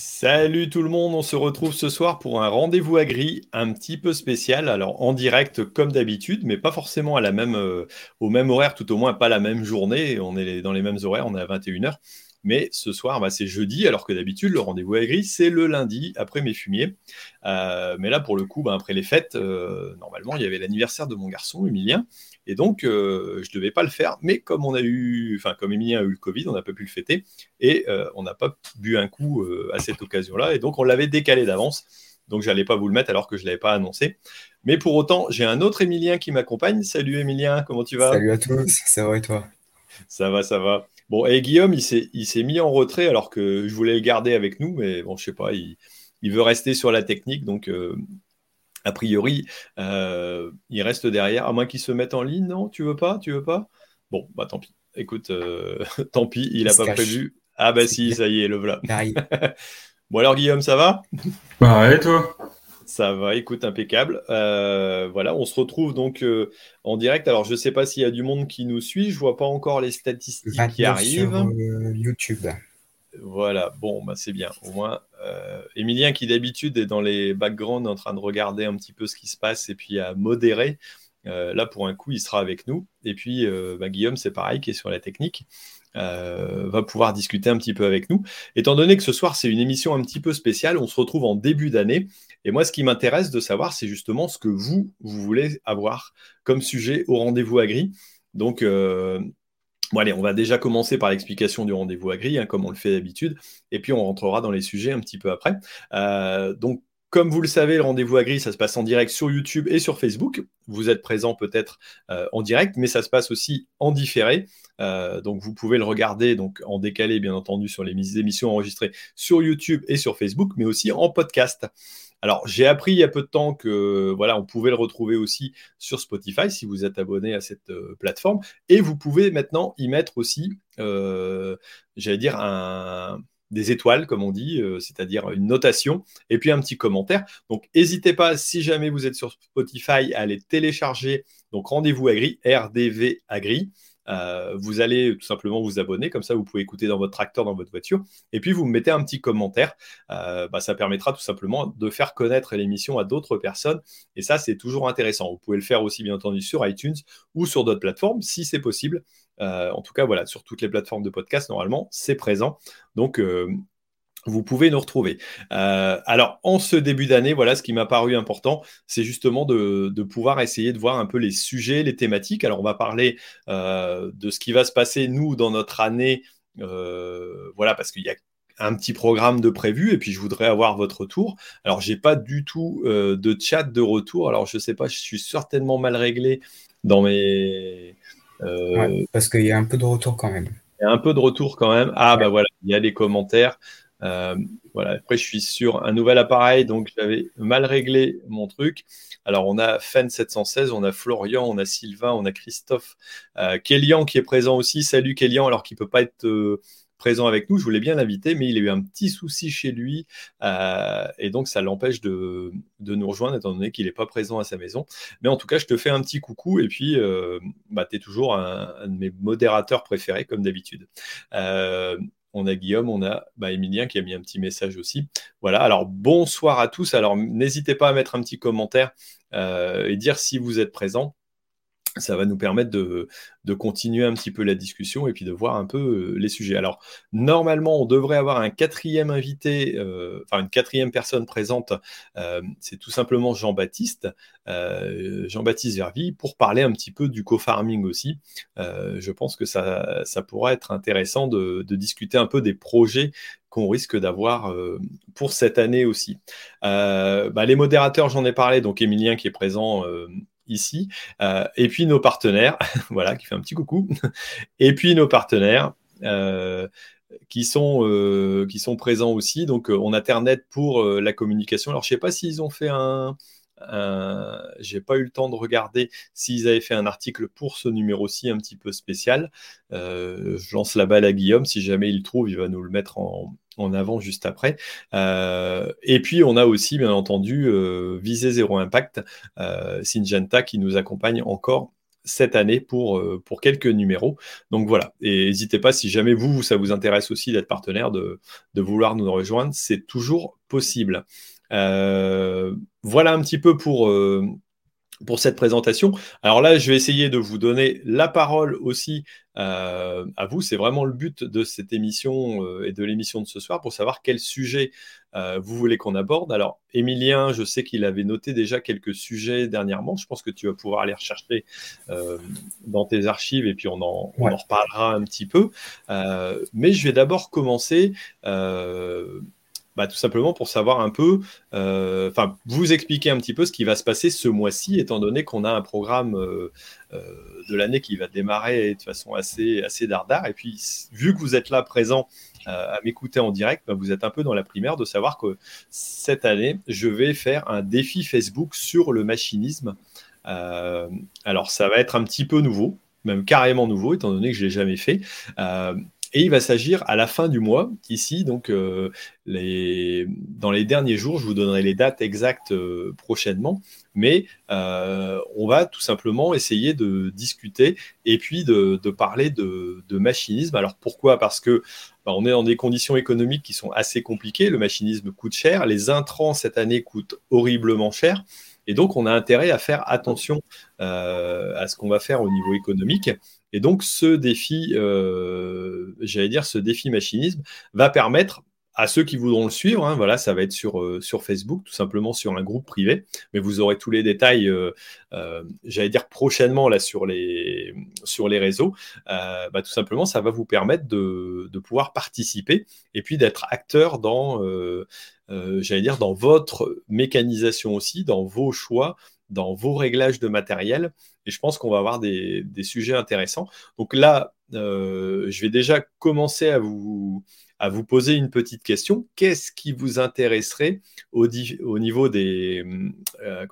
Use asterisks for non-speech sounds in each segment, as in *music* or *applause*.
Salut tout le monde, on se retrouve ce soir pour un rendez-vous agri un petit peu spécial, alors en direct comme d'habitude, mais pas forcément à la même, euh, au même horaire, tout au moins pas la même journée, on est dans les mêmes horaires, on est à 21h. Mais ce soir, bah, c'est jeudi, alors que d'habitude, le rendez-vous agri, c'est le lundi, après mes fumiers. Euh, mais là, pour le coup, bah, après les fêtes, euh, normalement, il y avait l'anniversaire de mon garçon, Emilien. Et donc, euh, je ne devais pas le faire. Mais comme on a eu, enfin, comme Emilien a eu le Covid, on n'a pas pu le fêter. Et on n'a pas bu un coup à cette occasion-là. Et donc, on l'avait décalé d'avance. Donc, je n'allais pas vous le mettre alors que je ne l'avais pas annoncé. Mais pour autant, j'ai un autre Emilien qui m'accompagne. Salut Emilien, comment tu vas? Salut à tous, ça va et toi? Ça va, ça va. Bon, et Guillaume, il s'est mis en retrait alors que je voulais le garder avec nous, mais bon, je sais pas, il, veut rester sur la technique, donc euh, a priori, euh, il reste derrière, à moins qu'il se mette en ligne, non? Tu veux pas? Tu veux pas? Bon, bah tant pis. Écoute, euh, *laughs* tant pis, il n'a pas prévu. Ah bah si, ça y est, le voilà. *laughs* bon alors Guillaume, ça va? Bah ouais, toi? Ça va, écoute, impeccable. Euh, voilà, on se retrouve donc euh, en direct. Alors, je ne sais pas s'il y a du monde qui nous suit. Je vois pas encore les statistiques qui arrivent. Sur, euh, YouTube. Voilà, bon, bah, c'est bien. Au moins, Emilien, qui d'habitude est dans les backgrounds en train de regarder un petit peu ce qui se passe et puis à modérer. là, pour un coup, il sera avec nous. Et puis, bah, Guillaume, c'est pareil, qui est sur la technique. va pouvoir discuter un petit peu avec nous. Étant donné que ce soir, c'est une émission un petit peu spéciale, on se retrouve en début d'année. Et moi, ce qui m'intéresse de savoir, c'est justement ce que vous, vous voulez avoir comme sujet au rendez-vous agri. Donc, euh, bon, allez, on va déjà commencer par l'explication du rendez-vous agri, hein, comme on le fait d'habitude, et puis on rentrera dans les sujets un petit peu après. Euh, donc, comme vous le savez, le rendez-vous agri, ça se passe en direct sur YouTube et sur Facebook. Vous êtes présent peut-être euh, en direct, mais ça se passe aussi en différé. Euh, donc vous pouvez le regarder donc en décalé, bien entendu, sur les émissions enregistrées sur YouTube et sur Facebook, mais aussi en podcast. Alors, j'ai appris il y a peu de temps que voilà, on pouvait le retrouver aussi sur Spotify si vous êtes abonné à cette euh, plateforme. Et vous pouvez maintenant y mettre aussi, euh, j'allais dire, des étoiles, comme on dit, euh, c'est-à-dire une notation, et puis un petit commentaire. Donc, n'hésitez pas, si jamais vous êtes sur Spotify, à aller télécharger. Donc, rendez-vous Agri, RDV Agri. Euh, vous allez tout simplement vous abonner, comme ça vous pouvez écouter dans votre tracteur, dans votre voiture, et puis vous me mettez un petit commentaire. Euh, bah, ça permettra tout simplement de faire connaître l'émission à d'autres personnes, et ça c'est toujours intéressant. Vous pouvez le faire aussi bien entendu sur iTunes ou sur d'autres plateformes si c'est possible. Euh, en tout cas, voilà, sur toutes les plateformes de podcast, normalement, c'est présent. Donc, vous pouvez nous retrouver. Euh, alors, en ce début d'année, voilà, ce qui m'a paru important, c'est justement de, pouvoir essayer de voir un peu les sujets, les thématiques. Alors, on va parler euh, de ce qui va se passer, nous, dans notre année. Euh, voilà, parce qu'il y a un petit programme de prévu et puis je voudrais avoir votre retour. Alors, j'ai pas du tout de chat de retour. Alors, je sais pas, je suis certainement mal réglé dans mes. parce qu'il y a un peu de retour quand même. Il y a un peu de retour quand même. Ah, bah voilà, il y a des commentaires. Euh, voilà. Après, je suis sur un nouvel appareil, donc j'avais mal réglé mon truc. Alors, on a Fen 716, on a Florian, on a Sylvain, on a Christophe, euh, Kélian qui est présent aussi. Salut Kélian, alors qu'il peut pas être euh, présent avec nous. Je voulais bien l'inviter, mais il a eu un petit souci chez lui euh, et donc ça l'empêche de, nous rejoindre étant donné qu'il n'est pas présent à sa maison. Mais en tout cas, je te fais un petit coucou et puis bah, tu es toujours un, de mes modérateurs préférés comme d'habitude on a Guillaume, on a bah, Emilien qui a mis un petit message aussi. Voilà, alors bonsoir à tous. Alors n'hésitez pas à mettre un petit commentaire euh, et dire si vous êtes présent ça va nous permettre de, continuer un petit peu la discussion et puis de voir un peu euh, les sujets. Alors, normalement, on devrait avoir un quatrième invité, euh, enfin une quatrième personne présente, euh, c'est tout simplement Jean-Baptiste, Jean-Baptiste Vervi, pour parler un petit peu du co-farming aussi. je pense que ça, ça pourra être intéressant de, discuter un peu des projets qu'on risque d'avoir pour cette année aussi. Bah, les modérateurs, j'en ai parlé, donc Emilien qui est présent ici. Euh, et puis nos partenaires, *laughs* voilà, qui fait un petit coucou. *laughs* et puis nos partenaires. Euh, qui sont, euh, qui sont présents aussi. Donc, on a Ternet pour la communication. Alors, je ne sais pas s'ils ont fait un, j'ai pas eu le temps de regarder s'ils avaient fait un article pour ce numéro-ci un petit peu spécial. je lance la balle à Guillaume. Si jamais il trouve, il va nous le mettre en, en avant juste après. Euh, et puis, on a aussi, bien entendu, euh, Visée Zéro Impact, euh, Syngenta, qui nous accompagne encore cette année pour, pour quelques numéros. Donc voilà, et n'hésitez pas, si jamais vous, ça vous intéresse aussi d'être partenaire, de, de vouloir nous rejoindre, c'est toujours possible. Voilà un petit peu pour, pour cette présentation. Alors là, je vais essayer de vous donner la parole aussi euh, à vous. C'est vraiment le but de cette émission euh, et de l'émission de ce soir pour savoir quel sujet euh, vous voulez qu'on aborde. Alors, Émilien, je sais qu'il avait noté déjà quelques sujets dernièrement. Je pense que tu vas pouvoir aller rechercher dans tes archives et puis on en, on en reparlera un petit peu. mais je vais d'abord commencer bah, tout simplement pour savoir un peu, euh, enfin, vous expliquer un petit peu ce qui va se passer ce mois-ci, étant donné qu'on a un programme euh, euh, de l'année qui va démarrer de façon assez, assez dardard. Et puis, vu que vous êtes là présent à m'écouter en direct, bah, vous êtes un peu dans la primaire de savoir que cette année, je vais faire un défi Facebook sur le machinisme. alors, ça va être un petit peu nouveau, même carrément nouveau, étant donné que je ne l'ai jamais fait. Et il va s'agir à la fin du mois, ici, donc euh, dans les derniers jours, je vous donnerai les dates exactes euh, prochainement, mais euh, on va tout simplement essayer de discuter et puis de, parler de, machinisme. Alors pourquoi? Parce que bah, on est dans des conditions économiques qui sont assez compliquées, le machinisme coûte cher, les intrants cette année coûtent horriblement cher. Et donc, on a intérêt à faire attention à ce qu'on va faire au niveau économique. Et donc, ce défi, euh, j'allais dire, ce défi machinisme va permettre à ceux qui voudront le suivre, hein, voilà, ça va être sur, euh, sur Facebook, tout simplement sur un groupe privé, mais vous aurez tous les détails, euh, j'allais dire prochainement là sur les, sur les réseaux. Bah, tout simplement, ça va vous permettre de, de pouvoir participer et puis d'être acteur dans, j'allais dire, dans votre mécanisation aussi, dans vos choix, dans vos réglages de matériel. Et je pense qu'on va avoir des, sujets intéressants. Donc là, euh, je vais déjà commencer à vous, poser une petite question. Qu'est-ce qui vous intéresserait au, au niveau des, euh,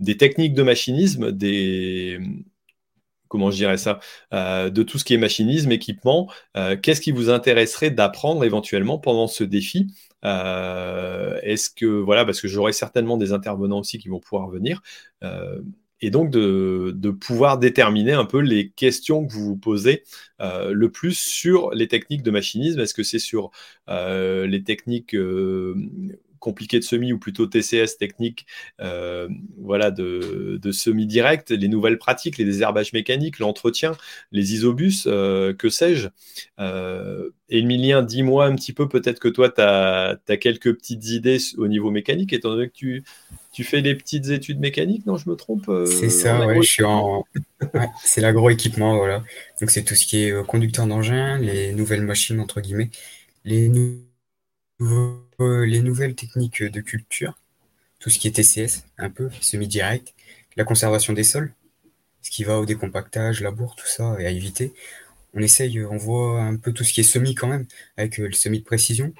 des techniques de machinisme, des, comment je dirais ça, euh, de tout ce qui est machinisme, équipement. Qu'est-ce qui vous intéresserait d'apprendre éventuellement pendant ce défi est-ce que, voilà, parce que j'aurai certainement des intervenants aussi qui vont pouvoir venir, et donc de, pouvoir déterminer un peu les questions que vous vous posez euh, le plus sur les techniques de machinisme. Est-ce que c'est sur les techniques compliqué de semi ou plutôt TCS technique euh, voilà, de, semi-direct, les nouvelles pratiques, les désherbages mécaniques, l'entretien, les isobus, euh, que sais-je. Euh, Emilien, dis-moi un petit peu, peut-être que toi, tu as, quelques petites idées au niveau mécanique, étant donné que tu, tu fais des petites études mécaniques, non, je me trompe euh, C'est ça, ouais, je suis en. c'est l'agroéquipement, voilà. Donc, c'est tout ce qui est conducteur d'engin, les nouvelles machines, entre guillemets, les les nouvelles techniques de culture, tout ce qui est TCS, un peu, semi-direct, la conservation des sols, ce qui va au décompactage, labour, tout ça, et à éviter. On essaye, on voit un peu tout ce qui est semi quand même, avec euh, le semi de précision.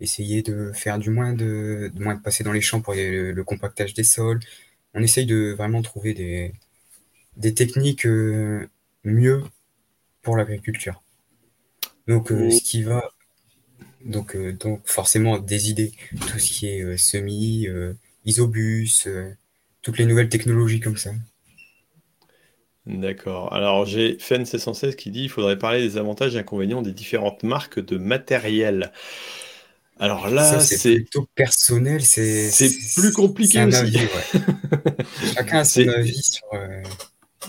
Essayer de faire du moins de, moins de passer dans les champs pour le, compactage des sols. On essaye de vraiment trouver des, des techniques euh, mieux pour l'agriculture. Donc, ce qui va donc, euh, donc forcément des idées, tout ce qui est euh, semi, euh, isobus, toutes les nouvelles technologies comme ça. D'accord. Alors j'ai Fen 716 qui dit il faudrait parler des avantages et inconvénients des différentes marques de matériel. Alors là, c'est plutôt personnel, c'est plus compliqué aussi. *laughs* Chacun a son avis sur.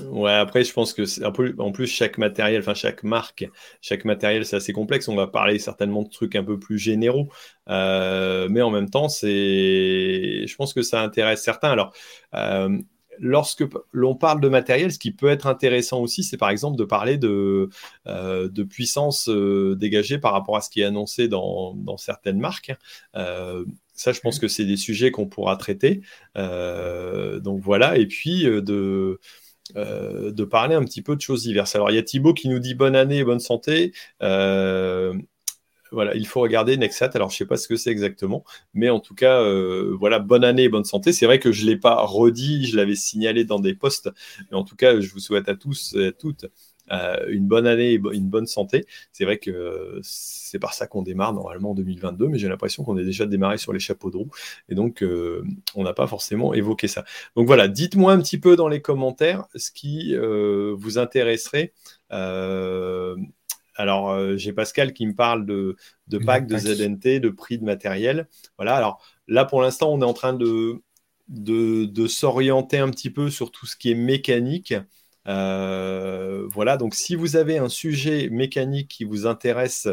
Ouais, après, je pense que c'est un peu, en plus, chaque matériel, enfin, chaque marque, chaque matériel, c'est assez complexe. On va parler certainement de trucs un peu plus généraux. Euh, mais en même temps, c'est, je pense que ça intéresse certains. Alors, euh, lorsque l'on parle de matériel, ce qui peut être intéressant aussi, c'est par exemple de parler de, euh, de puissance dégagée par rapport à ce qui est annoncé dans, dans certaines marques. ça, je pense mmh. que c'est des sujets qu'on pourra traiter. donc voilà, et puis de euh, de parler un petit peu de choses diverses. Alors, il y a Thibaut qui nous dit bonne année et bonne santé. Euh, voilà, il faut regarder Nexat. Alors, je ne sais pas ce que c'est exactement, mais en tout cas, euh, voilà, bonne année et bonne santé. C'est vrai que je ne l'ai pas redit, je l'avais signalé dans des posts, mais en tout cas, je vous souhaite à tous et à toutes une bonne année et une bonne santé. C'est vrai que c'est par ça qu'on démarre normalement en 2022, mais j'ai l'impression qu'on est déjà démarré sur les chapeaux de roue. Et donc, on n'a pas forcément évoqué ça. Donc voilà, dites-moi un petit peu dans les commentaires ce qui vous intéresserait. alors, j'ai Pascal qui me parle de, de packs de ZNT, de prix de matériel. Voilà, alors là, pour l'instant, on est en train de, de, s'orienter un petit peu sur tout ce qui est mécanique. Euh, voilà, donc si vous avez un sujet mécanique qui vous intéresse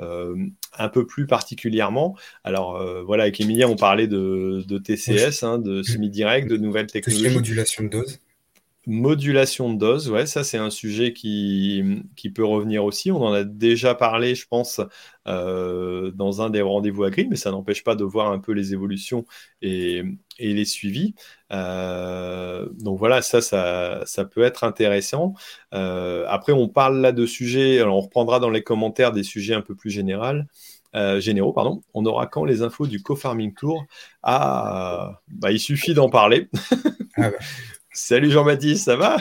euh, un peu plus particulièrement, alors euh, voilà, avec Emilia, on parlait de, TCS, hein, de semi-direct, de nouvelles technologies. modulation de dose. Modulation de dose, ouais, ça c'est un sujet qui, qui, peut revenir aussi. On en a déjà parlé, je pense, euh, dans un des rendez-vous à mais ça n'empêche pas de voir un peu les évolutions et, et les suivis. Euh, donc voilà, ça, ça, ça, peut être intéressant. Euh, après, on parle là de sujets, alors on reprendra dans les commentaires des sujets un peu plus généraux. généraux, pardon. On aura quand les infos du co-farming tour? Ah, bah, il suffit d'en parler. Ah bah. Salut Jean-Baptiste, ça va?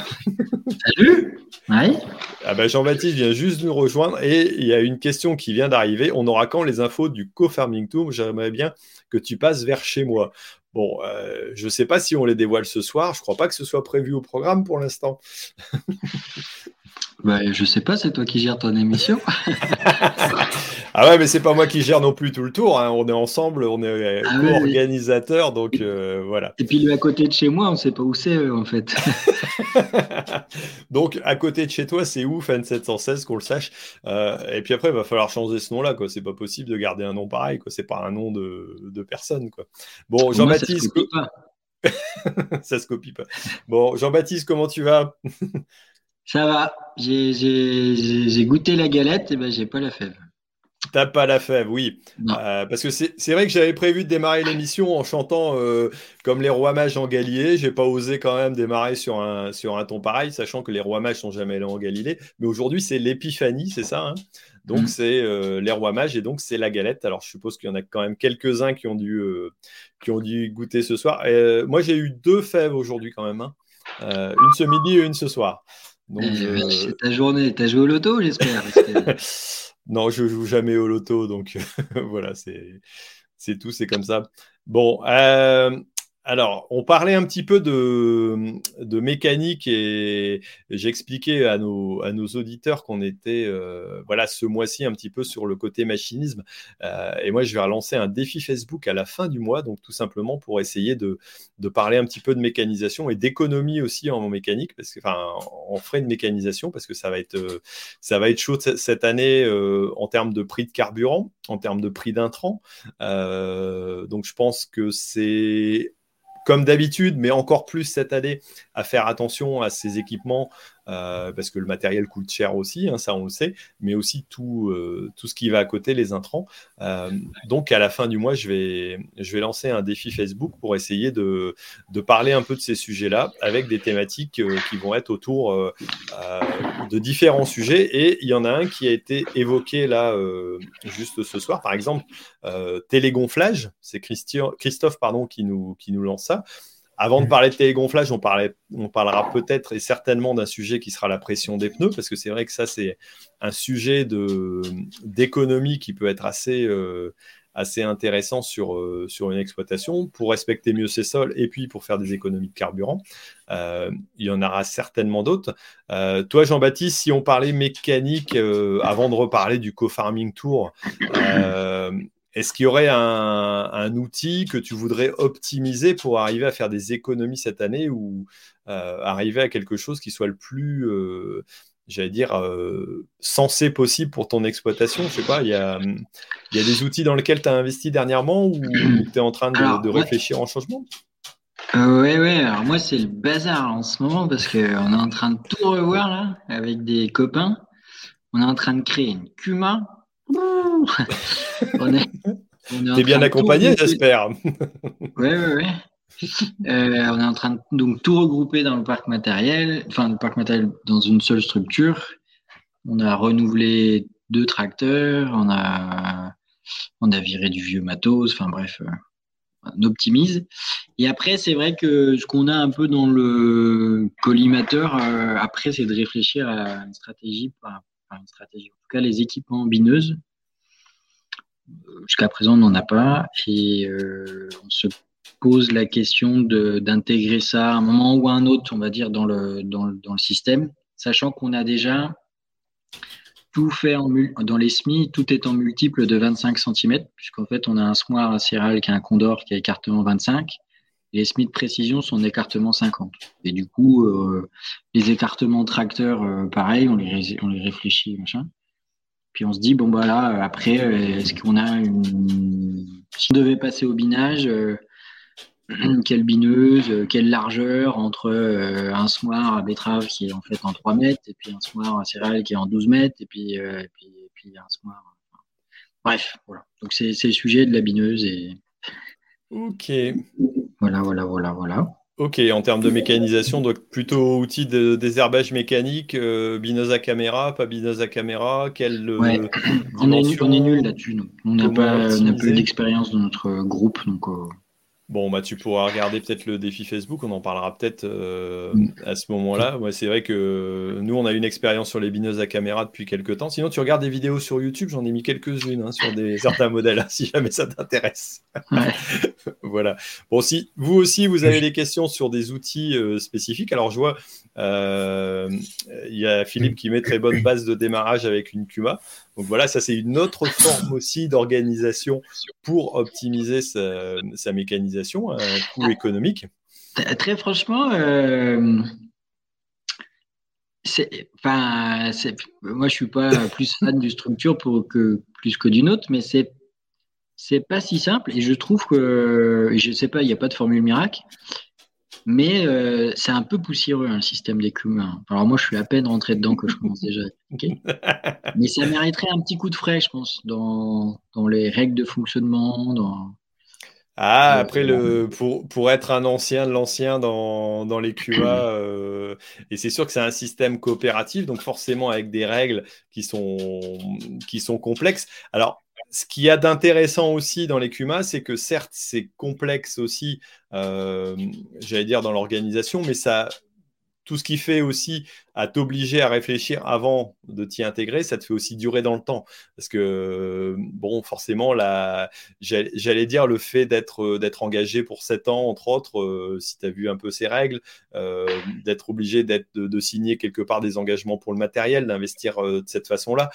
Salut Oui. Ah bah Jean-Baptiste vient juste nous rejoindre et il y a une question qui vient d'arriver. On aura quand les infos du co-farming tour? J'aimerais bien que tu passes vers chez moi. Bon, euh, je ne sais pas si on les dévoile ce soir. Je ne crois pas que ce soit prévu au programme pour l'instant. *laughs* Bah, je sais pas, c'est toi qui gères ton émission. *laughs* ah ouais, mais c'est pas moi qui gère non plus tout le tour. Hein. On est ensemble, on est euh, ah co-organisateur, donc euh, voilà. Et puis le à côté de chez moi, on sait pas où c'est euh, en fait. *laughs* donc à côté de chez toi, c'est où Fan716 qu'on le sache? et puis après, il va falloir changer ce nom-là. Quoi. C'est pas possible de garder un nom pareil. Quoi. C'est pas un nom de, de personne. Quoi. Bon, Jean-Baptiste. *laughs* ça se copie pas. Bon, Jean-Baptiste, comment tu vas? Ça va. J'ai goûté la galette, et ben j'ai pas la fève. T'as pas la fève, oui. Euh, parce que c'est vrai que j'avais prévu de démarrer l'émission en chantant euh, comme les rois mages en Galilée. J'ai pas osé quand même démarrer sur un, sur un ton pareil, sachant que les rois mages sont jamais allés en Galilée. Mais aujourd'hui, c'est l'épiphanie, c'est ça. Hein? Donc, mm. c'est euh, les rois mages et donc c'est la galette. Alors, je suppose qu'il y en a quand même quelques-uns qui, ont dû qui ont dû goûter ce soir. moi, j'ai eu deux fèves aujourd'hui quand même. Hein. une ce midi et une ce soir. Euh, c'est ta journée. T'as joué au loto, j'espère *laughs* Non, je joue jamais au loto, donc *laughs* voilà, c'est tout, c'est comme ça. Bon, euh, alors, on parlait un petit peu de, mécanique et, j'expliquais à nos, auditeurs qu'on était euh, voilà, ce mois-ci un petit peu sur le côté machinisme. Euh, et moi, je vais relancer un défi Facebook à la fin du mois, donc tout simplement pour essayer de, parler un petit peu de mécanisation et d'économie aussi en mécanique, parce que, en frais de mécanisation, parce que ça va être, euh, ça va être chaud cette année en termes de prix de carburant, en termes de prix d'intrant. donc, je pense que c'est comme d'habitude, mais encore plus cette année, à faire attention à ces équipements euh, parce que le matériel coûte cher aussi, hein, ça on le sait, mais aussi tout, euh, tout ce qui va à côté, les intrants. Euh, donc à la fin du mois, je vais, je vais lancer un défi Facebook pour essayer de, de parler un peu de ces sujets-là avec des thématiques qui vont être autour de différents sujets. Et il y en a un qui a été évoqué là juste ce soir, par exemple, télégonflage, c'est Christophe pardon, qui, nous, qui nous lance ça. Avant de parler de télégonflage, on, parlera peut-être et certainement d'un sujet qui sera la pression des pneus, parce que c'est vrai que ça, c'est un sujet d'économie qui peut être assez, euh, intéressant sur, euh, sur une exploitation pour respecter mieux ses sols et puis pour faire des économies de carburant. Euh, il y en aura certainement d'autres. toi, Jean-Baptiste, si on parlait mécanique, avant de reparler du co-farming tour, est-ce qu'il y aurait un, outil que tu voudrais optimiser pour arriver à faire des économies cette année ou euh, arriver à quelque chose qui soit le plus, euh, j'allais dire, euh, sensé possible pour ton exploitation? Je sais pas, il y a, des outils dans lesquels tu as investi dernièrement ou *clears throat* tu es en train de, réfléchir en changement? Oui, oui, alors moi c'est le bazar en ce moment parce qu'on est en train de tout revoir là avec des copains. On est en train de créer une Cuma on est, T'es bien accompagné, j'espère. Oui, oui, oui. on est en train de donc, tout regrouper dans le parc matériel, enfin le parc matériel dans une seule structure. On a renouvelé deux tracteurs, on a, on a viré du vieux matos, enfin bref, euh, on optimise. Et après, c'est vrai que ce qu'on a un peu dans le collimateur, après, c'est de réfléchir à une stratégie, enfin, une stratégie, tout cas les équipements bineuses. Jusqu'à présent, on n'en a pas. Et on se pose la question d'intégrer ça à un moment ou à un autre, on va dire, dans le, système, sachant qu'on a déjà tout fait en, dans les SMI, tout est en multiple de 25 cm, puisqu'en fait, on a un smoir à céréales qui a un condor qui a écartement 25, et les SMI de précision sont écartement 50. Et du coup, euh, les écartements tracteurs, euh, pareil, on les, on les réfléchit, machin. Puis on se dit, bon, voilà, bah après, euh, est-ce qu'on a une. Si on devait passer au binage, *clears throat* quelle bineuse, euh, quelle largeur entre euh, un soir à betterave qui est en fait en 3 mètres, et puis un soir à céréales qui est en 12 mètres, et puis, euh, et puis, et puis un soir. Bref, voilà. Donc c'est le sujet de la bineuse. Et... Ok. Voilà, voilà, voilà, voilà. Ok, en termes de mécanisation, donc plutôt outil de désherbage mécanique, à caméra, pas bineuse à caméra, quelle on, est, on est nul là-dessus. On n'a pas, pas, eu d'expérience dans notre groupe, donc Bon, bah, tu pourras regarder peut-être le défi Facebook, on en parlera peut-être euh, mm. à ce moment-là. Ouais, c'est vrai que nous, on a une expérience sur les bineuses à caméra depuis quelques temps. Sinon, tu regardes des vidéos sur YouTube, j'en ai mis quelques-unes hein, sur des, *laughs* certains modèles, hein, si jamais ça t'intéresse. *laughs* voilà. Bon, si vous aussi, vous avez des questions sur des outils euh, spécifiques, alors je vois, euh, il y a Philippe qui met très bonne base de démarrage avec une Cuma. Donc voilà, ça c'est une autre forme aussi d'organisation pour optimiser sa, mécanisation, un coût ah. économique. Très franchement, euh, enfin, moi je suis pas plus fan du structure pour que plus que d'une autre, mais c'est c'est pas si simple et je trouve que je sais pas, il n'y a pas de formule miracle, mais euh, c'est un peu poussiéreux, un système d'écume. Alors moi, je suis à peine rentré dedans que je commence déjà. *laughs* Mais ça mériterait un petit coup de frais, je pense, dans, dans les règles de fonctionnement. Dans... Ah, après, le, pour, pour être un ancien de l'ancien dans, dans les QA, *coughs* euh, et c'est sûr que c'est un système coopératif, donc forcément avec des règles qui sont, qui sont complexes. Alors, ce qu'il y a d'intéressant aussi dans les CUMA, c'est que certes, c'est complexe aussi, euh, j'allais dire, dans l'organisation, mais ça, tout ce qui fait aussi à t'obliger à réfléchir avant de t'y intégrer, ça te fait aussi durer dans le temps. Parce que, bon, forcément, j'allais dire le fait d'être, euh, engagé pour 7 ans, entre autres, euh, si tu as vu un peu ces règles, euh, d'être obligé de, signer quelque part des engagements pour le matériel, d'investir de cette façon-là,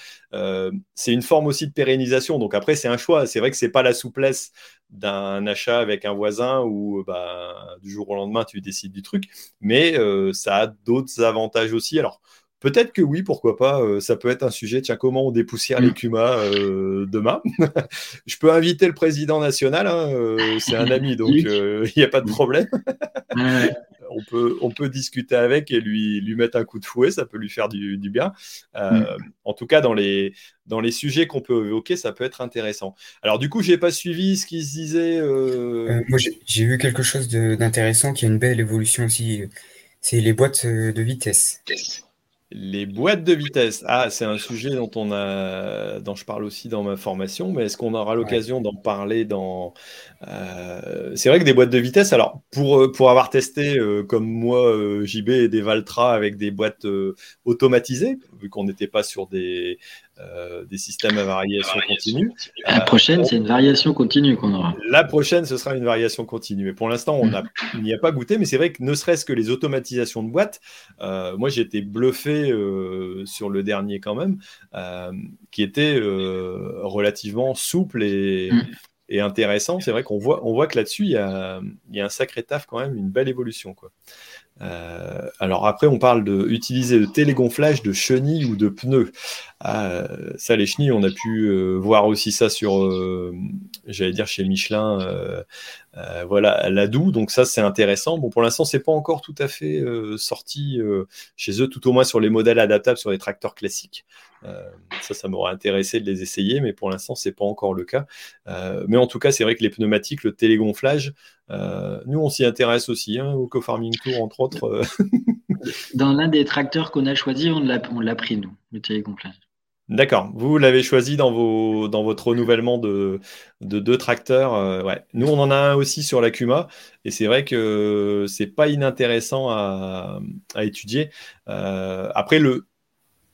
c'est une forme aussi de pérennisation. Donc après, c'est un choix. C'est vrai que c'est pas la souplesse d'un achat avec un voisin où bah, du jour au lendemain, tu décides du truc, mais ça a d'autres avantages aussi. Alors, Peut-être que oui, pourquoi pas. Euh, ça peut être un sujet. Tiens, comment on dépoussière les CUMA euh, demain? *laughs* Je peux inviter le président national. Hein, euh, c'est un ami, donc *laughs* il n'y a pas de problème. *laughs* on, peut, on peut discuter avec et lui, lui mettre un coup de fouet. Ça peut lui faire du, bien. En tout cas, dans les, dans les sujets qu'on peut évoquer, ça peut être intéressant. Alors, du coup, je n'ai pas suivi ce qui se disait. moi, j'ai vu quelque chose d'intéressant qui a une belle évolution aussi c'est les boîtes de vitesse. Les boîtes de vitesse. Ah, c'est un sujet dont on a, dont je parle aussi dans ma formation, mais est-ce qu'on aura l'occasion d'en parler dans euh, C'est vrai que des boîtes de vitesse. Alors, pour euh, pour avoir testé comme moi JB et des Valtra avec des boîtes automatisées, vu qu'on n'était pas sur des euh, des systèmes à variation continue. La prochaine, c'est une variation continue qu'on aura. La prochaine, ce sera une variation continue. Mais pour l'instant, on n'y a, pas goûté. Mais c'est vrai que ne serait-ce que les automatisations de boîtes, euh, moi j'ai été bluffé euh, sur le dernier quand même, qui était relativement souple et, mm. Et intéressant. C'est vrai qu'on voit, on voit que là-dessus, il y a, y a, un sacré taf quand même, une belle évolution. Quoi. Euh, alors après, on parle d'utiliser le télégonflage de chenilles ou de pneus. Ah, ça, les chenilles, on a pu euh, voir aussi ça sur, euh, j'allais dire chez Michelin, voilà, Ladou. Donc ça, c'est intéressant. Bon, pour l'instant, c'est pas encore tout à fait sorti chez eux, tout au moins sur les modèles adaptables sur les tracteurs classiques. Ça, ça m'aurait intéressé de les essayer, mais pour l'instant, c'est pas encore le cas. mais en tout cas, c'est vrai que les pneumatiques, le télégonflage, nous, on s'y intéresse aussi, hein, au Co-Farming Tour, entre autres. *laughs* Dans l'un des tracteurs qu'on a choisi, on l'a pris, nous, le télégonflage. D'accord. Vous l'avez choisi dans, vos, dans votre renouvellement de, de deux tracteurs. Euh, ouais. Nous, on en a un aussi sur la Cuma. Et c'est vrai que c'est pas inintéressant à, à étudier. Euh, après, le,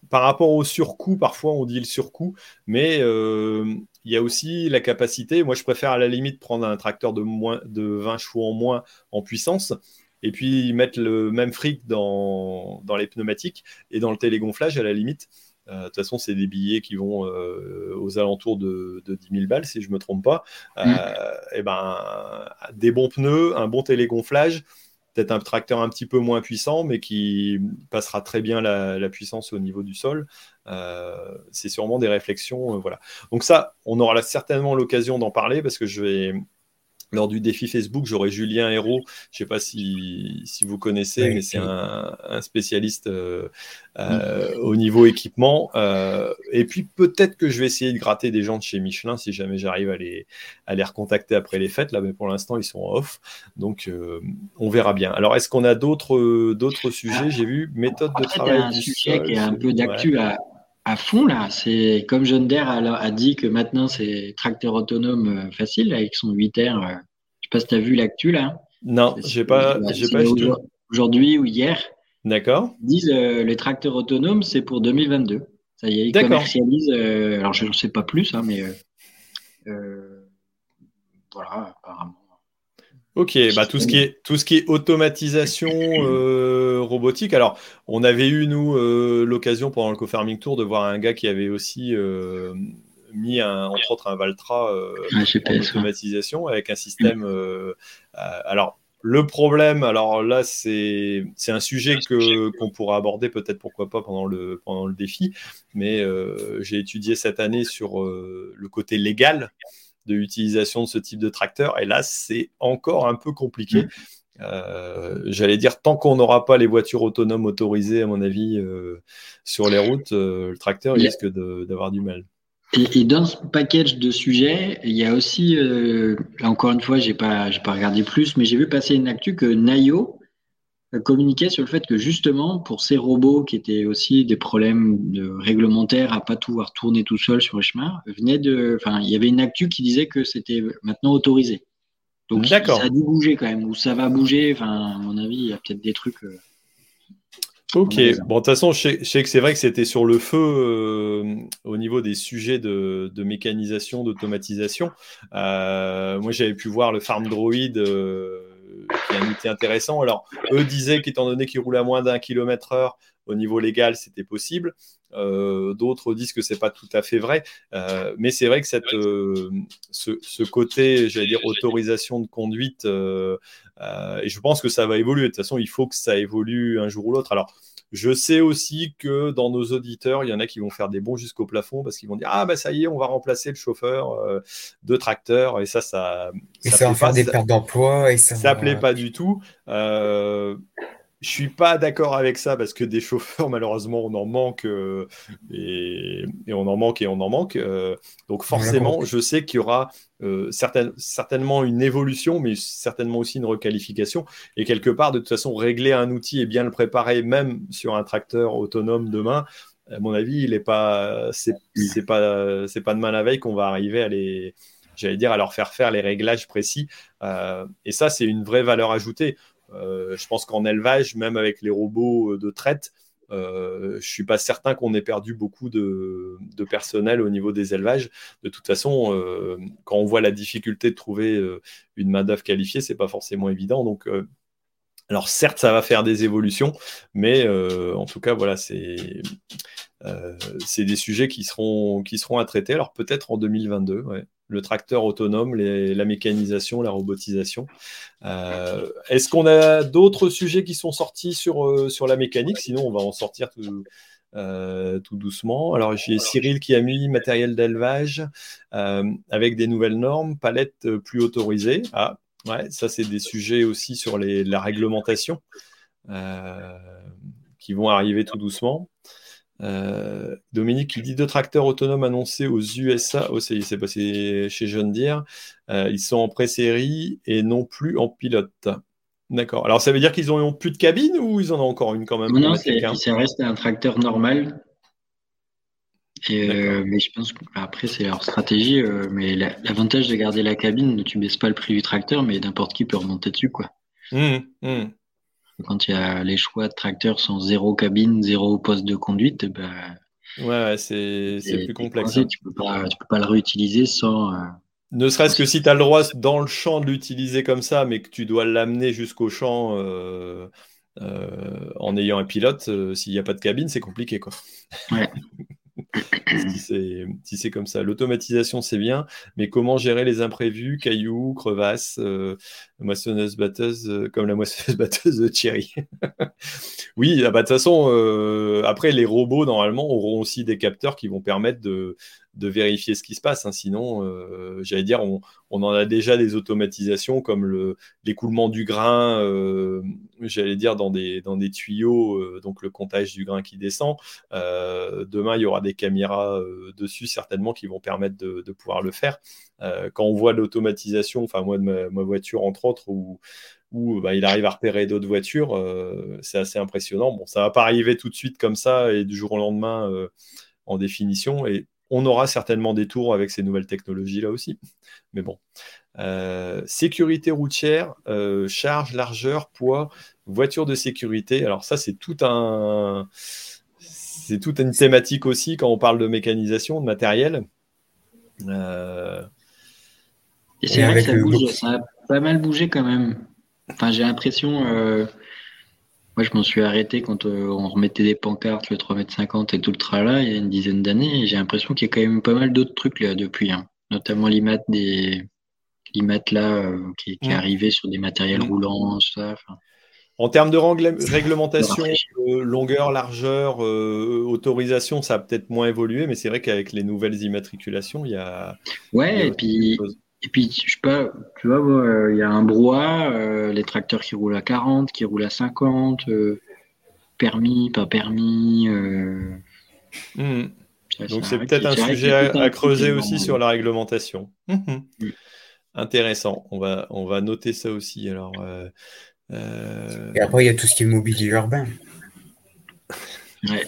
par rapport au surcoût, parfois on dit le surcoût, mais euh, il y a aussi la capacité. Moi, je préfère à la limite prendre un tracteur de, moins, de 20 chevaux en moins en puissance et puis mettre le même fric dans, dans les pneumatiques et dans le télégonflage à la limite. Euh, de toute façon, c'est des billets qui vont euh, aux alentours de, 10 000 balles, si je ne me trompe pas. et mm. euh, eh ben, des bons pneus, un bon télégonflage, peut-être un tracteur un petit peu moins puissant, mais qui passera très bien la, puissance au niveau du sol. c'est sûrement des réflexions. voilà. Donc ça, on aura certainement l'occasion d'en parler parce que je vais lors du défi Facebook, j'aurai Julien Hérault. Je ne sais pas si, vous connaissez, mais c'est un, spécialiste euh, euh, au niveau équipement. Euh, et puis peut-être que je vais essayer de gratter des gens de chez Michelin si jamais j'arrive à les, à les recontacter après les fêtes. Là, mais pour l'instant, ils sont off. Donc on verra bien. Alors, est-ce qu'on a d'autres d'autres sujets? J'ai vu méthode de travail. un sujet qui est un peu d'actu à, à fond là. C'est comme John Deere a, dit que maintenant c'est tracteur autonome euh, facile avec son 8R. Euh. Je sais pas si tu as vu l'actu là. Non, j'ai pas, j'ai pas aujourd'hui ou hier. D'accord. Disent euh, les tracteurs autonomes c'est pour 2022. Ça y est, ils commercialisent. alors je ne sais pas plus, hein, mais voilà, apparemment. Ok, bah tout ce qui est tout ce qui est automatisation *clears throat* euh, robotique. Alors, on avait eu nous euh, l'occasion pendant le co-farming tour de voir un gars qui avait aussi euh, mis un, entre autres un Valtra en automatisation avec un système. alors, le problème, alors là, c'est c'est un sujet que qu'on pourra aborder peut-être pourquoi pas pendant le pendant le défi, mais j'ai étudié cette année sur le côté légal de l'utilisation de ce type de tracteur. Et là, c'est encore un peu compliqué. Mm. Euh, j'allais dire, tant qu'on n'aura pas les voitures autonomes autorisées, à mon avis, euh, sur les routes, euh, le tracteur risque d'avoir du mal. Et, dans ce package de sujets, il y a aussi, encore une fois, j'ai pas, pas regardé plus, mais j'ai vu passer une actu que Nayo, communiquait sur le fait que justement, pour ces robots qui étaient aussi des problèmes de réglementaires à pas tout voir tourner tout seul sur les chemins, venait de, enfin, il y avait une actu qui disait que c'était maintenant autorisé. Donc ça a dû bouger quand même, ou ça va bouger. Enfin, à mon avis, il y a peut-être des trucs. Euh, ok, bon, de toute façon, je sais, que c'est vrai que c'était sur le feu euh, au niveau des sujets de, mécanisation, d'automatisation. Euh, moi, j'avais pu voir le Farm Droid qui est un outil intéressant. Alors, eux disaient qu'étant donné qu'ils roulaient à moins d'un kilomètre heure, au niveau légal, c'était possible. Euh, d'autres disent que c'est pas tout à fait vrai, euh, mais c'est vrai que cette, euh, ce, côté, j'allais dire, autorisation de conduite, et je pense que ça va évoluer. De toute façon, il faut que ça évolue un jour ou l'autre. Alors, je sais aussi que dans nos auditeurs, il y en a qui vont faire des bons jusqu'au plafond parce qu'ils vont dire Ah, bah ça y est, on va remplacer le chauffeur euh, de tracteur. Et ça, ça. Et ça, va faire des pertes d'emploi. Et ça, ça plaît pas du tout. Euh, je suis pas d'accord avec ça parce que des chauffeurs, *laughs* malheureusement, on en manque euh, et, on en manque et on en manque. Euh, donc forcément, je sais qu'il y aura euh, certainement une évolution, mais certainement aussi une requalification. Et quelque part, de toute façon, régler un outil et bien le préparer, même sur un tracteur autonome demain, à mon avis, il est pas, c'est pas, c'est pas demain la veille qu'on va arriver à les, j'allais dire, à leur faire faire les réglages précis. et ça, c'est une vraie valeur ajoutée. Euh, je pense qu'en élevage, même avec les robots euh, de traite, euh, je suis pas certain qu'on ait perdu beaucoup de, personnel au niveau des élevages. De toute façon, euh, quand on voit la difficulté de trouver une main d'œuvre qualifiée, c'est pas forcément évident. Donc, alors certes, ça va faire des évolutions, mais en tout cas, voilà, c'est des sujets qui seront qui seront à traiter. Alors peut-être en 2022. Ouais le tracteur autonome, la mécanisation, la robotisation. Euh, est-ce qu'on a d'autres sujets qui sont sortis sur, euh, sur la mécanique? Sinon, on va en sortir tout, euh, tout doucement. Alors, j'ai Cyril qui a mis matériel d'élevage avec des nouvelles normes, palettes plus autorisées. Ah, ouais, ça, c'est des sujets aussi sur les, la réglementation qui vont arriver tout doucement. Euh, Dominique qui dit deux tracteurs autonomes annoncés aux USA. Oh, c'est passé chez John Deere. Euh, ils sont en pré-série et non plus en pilote. D'accord. Alors ça veut dire qu'ils n'ont plus de cabine ou ils en ont encore une quand même Non, c'est resté un tracteur normal. Et, mais je pense qu'après, c'est leur stratégie. mais l'avantage de garder la cabine, tu baisses pas le prix du tracteur, mais n'importe qui peut remonter dessus. quoi. Mmh, mmh. Quand il y a les choix de tracteurs sont zéro cabine, zéro poste de conduite, bah, ouais, c'est plus complexe. Hein. Tu peux pas, peux pas le réutiliser sans. Euh, ne serait-ce que si tu as le droit dans le champ de l'utiliser comme ça, mais que tu dois l'amener jusqu'au champ euh, euh, en ayant un pilote, s'il n'y a pas de cabine, c'est compliqué. Quoi. Ouais. *laughs* si c'est comme ça. L'automatisation, c'est bien, mais comment gérer les imprévus, cailloux, crevasses, euh, moissonneuse batteuse, euh, comme la moissonneuse *laughs* batteuse de Thierry *laughs* Oui, ah bah, de toute façon, euh, après, les robots, normalement, auront aussi des capteurs qui vont permettre de, de vérifier ce qui se passe. Hein. Sinon, euh, j'allais dire, on, en a déjà des automatisations comme l'écoulement du grain, euh, j'allais dire, dans des, dans des tuyaux, euh, donc le comptage du grain qui descend. demain, il y aura des caméras dessus, certainement, qui vont permettre de, pouvoir le faire. Quand on voit l'automatisation, enfin, moi, de ma, voiture, entre autres, où, bah, il arrive à repérer d'autres voitures, c'est assez impressionnant. Bon, ça va pas arriver tout de suite comme ça et du jour au lendemain en définition. Et on aura certainement des tours avec ces nouvelles technologies là aussi. Mais bon. Euh, sécurité routière, euh, charge, largeur, poids, voiture de sécurité. Alors ça, c'est tout un, c'est toute une thématique aussi quand on parle de mécanisation, de matériel. Euh, Et c'est vrai que ça bouge, ça a pas mal bougé quand même. Enfin, j'ai l'impression moi, je m'en suis arrêté quand euh, on remettait des pancartes, le 3m50 et tout le tralala, il y a une dizaine d'années. Et j'ai l'impression qu'il y a quand même pas mal d'autres trucs là depuis, hein. notamment l'IMAT des l'IMAT là euh, qui, est arrivé sur des matériels roulants, ça. En termes de réglementation, euh, longueur, largeur, autorisation, ça a peut-être moins évolué, mais c'est vrai qu'avec les nouvelles immatriculations, il y a. Ouais, et puis et puis, je sais pas, tu vois, il y a un brouhaha, euh, les tracteurs qui roulent à 40, qui roulent à 50, euh, permis, pas permis. Euh, hmm. Donc, c'est peut-être un sujet à, creuser aussi sur la réglementation. Hmm. Intéressant. On va, on va noter ça aussi. Alors, Et après, il y a tout ce qui est mobilier urbain. Ouais.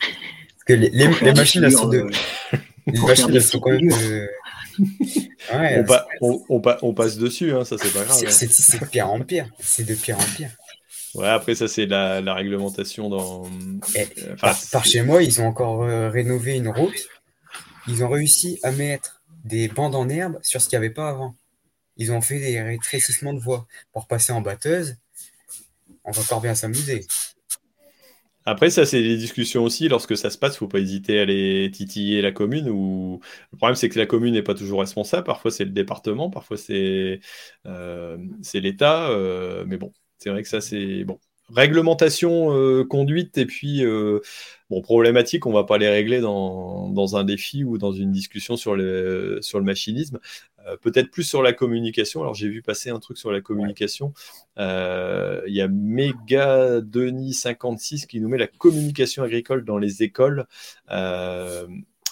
Parce que les, les, machines, elles sont de. *laughs* Les machines, elles sont quand même on, passe dessus, hein, ça c'est pas grave. C'est hein. de pire en pire. C'est de pire en pire. Ouais, après ça c'est la, réglementation dans. Eh, par, chez moi, ils ont encore euh, rénové une route. Ils ont réussi à mettre des bandes en herbe sur ce qu'il n'y avait pas avant. Ils ont fait des rétrécissements de voies pour passer en batteuse. On va encore bien s'amuser. Après, ça, c'est des discussions aussi. Lorsque ça se passe, il ne faut pas hésiter à aller titiller la commune. Le problème, c'est que la commune n'est pas toujours responsable. Parfois, c'est le département, parfois, c'est euh, l'État. Euh, mais bon, c'est vrai que ça, c'est. Bon. Réglementation, euh, conduite, et puis, bon, problématique, on ne va pas les régler dans, dans, un défi ou dans une discussion sur le, sur le machinisme. Euh, peut-être plus sur la communication. Alors j'ai vu passer un truc sur la communication. Euh, il y a Mega Denis 56 qui nous met la communication agricole dans les écoles. Euh,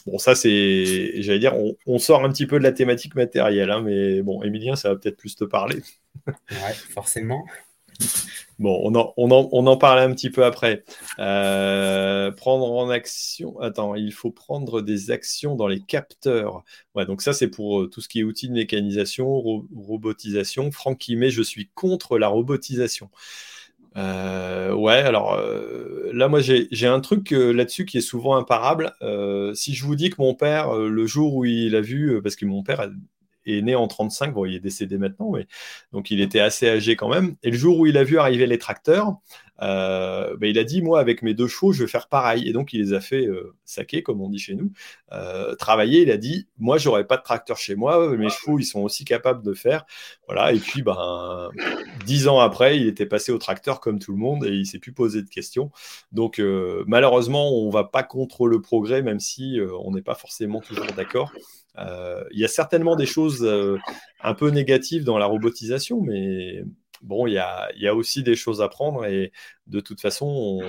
bon, ça c'est, j'allais dire, on, sort un petit peu de la thématique matérielle, hein, mais bon, Emilien, ça va peut-être plus te parler. ouais, forcément. *laughs* Bon, on en, on, en, on en, parle un petit peu après. Euh, prendre en action. Attends, il faut prendre des actions dans les capteurs. Ouais, donc ça, c'est pour euh, tout ce qui est outils de mécanisation, robotisation. Franck qui met Je suis contre la robotisation. Euh, ouais, alors là, moi, j'ai un truc là-dessus qui est souvent imparable. si je vous dis que mon père, le jour où il a vu, parce que mon père a est né en 35, bon, il est décédé maintenant, mais donc il était assez âgé quand même. Et le jour où il a vu arriver les tracteurs, euh, bah, il a dit moi avec mes deux chevaux je vais faire pareil. Et donc il les a fait euh, saquer comme on dit chez nous. Euh, travailler il a dit moi j'aurais pas de tracteur chez moi. Mes chevaux ils sont aussi capables de faire. Voilà. Et puis ben dix ans après il était passé au tracteur comme tout le monde et il s'est plus posé de questions. Donc malheureusement on va pas contre le progrès même si on n'est pas forcément toujours d'accord il y a certainement des choses un peu négatives dans la robotisation mais bon, il y a, aussi des choses à prendre et de toute façon,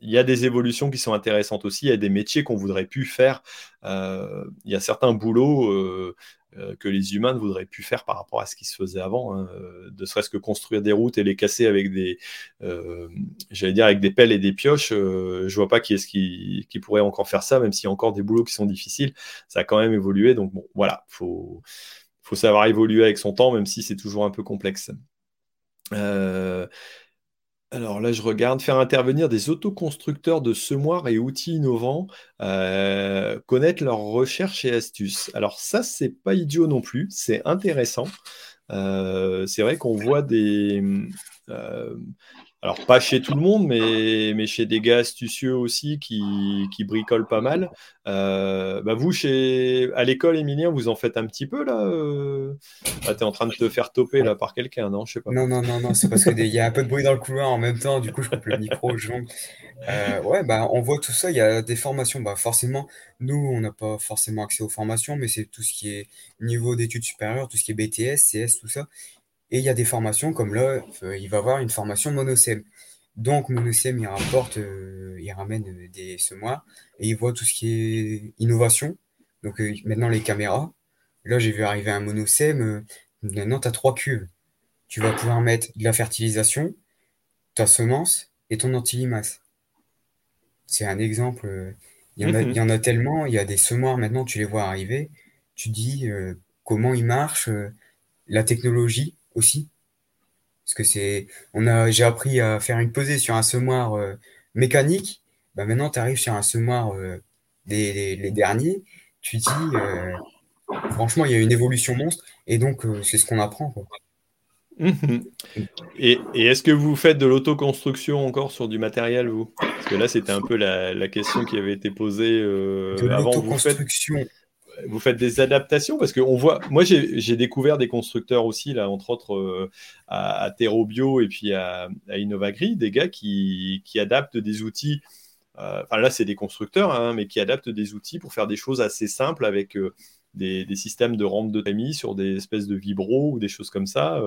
il y a des évolutions qui sont intéressantes aussi. Il y a des métiers qu'on voudrait plus faire. il y a certains boulots euh, que les humains ne voudraient plus faire par rapport à ce qui se faisait avant, hein. euh, de serait-ce que construire des routes et les casser avec des, euh, j'allais dire avec des pelles et des pioches. je vois pas qui est-ce qui, qui, pourrait encore faire ça, même s'il y a encore des boulots qui sont difficiles. Ça a quand même évolué, donc bon, voilà, faut faut savoir évoluer avec son temps, même si c'est toujours un peu complexe. Alors là, je regarde faire intervenir des autoconstructeurs de semoirs et outils innovants, euh, connaître leurs recherches et astuces. Alors ça, c'est pas idiot non plus, c'est intéressant. Euh, c'est vrai qu'on voit des, euh, alors pas chez tout le monde, mais, mais chez des gars astucieux aussi qui, qui bricolent pas mal. Euh, bah vous, chez, à l'école, Emilien, vous en faites un petit peu là euh... ah, Tu es en train de te faire toper là par quelqu'un, non? Je sais pas. Non, non, non, non c'est parce qu'il y a un peu de bruit dans le couloir en même temps, du coup je coupe le micro, euh, ouais, bah, on voit tout ça, il y a des formations. Bah, forcément, nous, on n'a pas forcément accès aux formations, mais c'est tout ce qui est niveau d'études supérieures, tout ce qui est BTS, CS, tout ça. Et il y a des formations comme là, euh, il va avoir une formation monocème. Donc monocème, il rapporte, euh, il ramène euh, des semoirs et il voit tout ce qui est innovation. Donc maintenant les caméras. Là, j'ai vu arriver un monocème. maintenant, tu as trois cuves. Tu vas pouvoir mettre de la fertilisation, ta semence et ton anti-limace. C'est un exemple. Il y, en a, il y en a tellement. Il y a des semoirs maintenant, tu les vois arriver. Tu dis comment ils marchent, la technologie aussi. Parce que c'est, on a, j'ai appris à faire une pesée sur un semoir euh, mécanique. Bah maintenant, tu arrives sur un semoir euh, des les, derniers. Tu dis, euh, franchement, il y a une évolution monstre. Et donc, c'est ce qu'on apprend. Mhm. Et, et est-ce que vous faites de l'autoconstruction encore sur du matériel, vous? Parce que là, c'était un peu la, la, question qui avait été posée de avant. L'autoconstruction vous faites des adaptations parce qu'on voit, moi j'ai découvert des constructeurs aussi, là, entre autres euh, à, à Terrobio et puis à, à Innovagri, des gars qui, qui adaptent des outils. Euh, enfin là, c'est des constructeurs, hein, mais qui adaptent des outils pour faire des choses assez simples avec euh, des, systèmes de rampe de tamis sur des espèces de vibros ou des choses comme ça.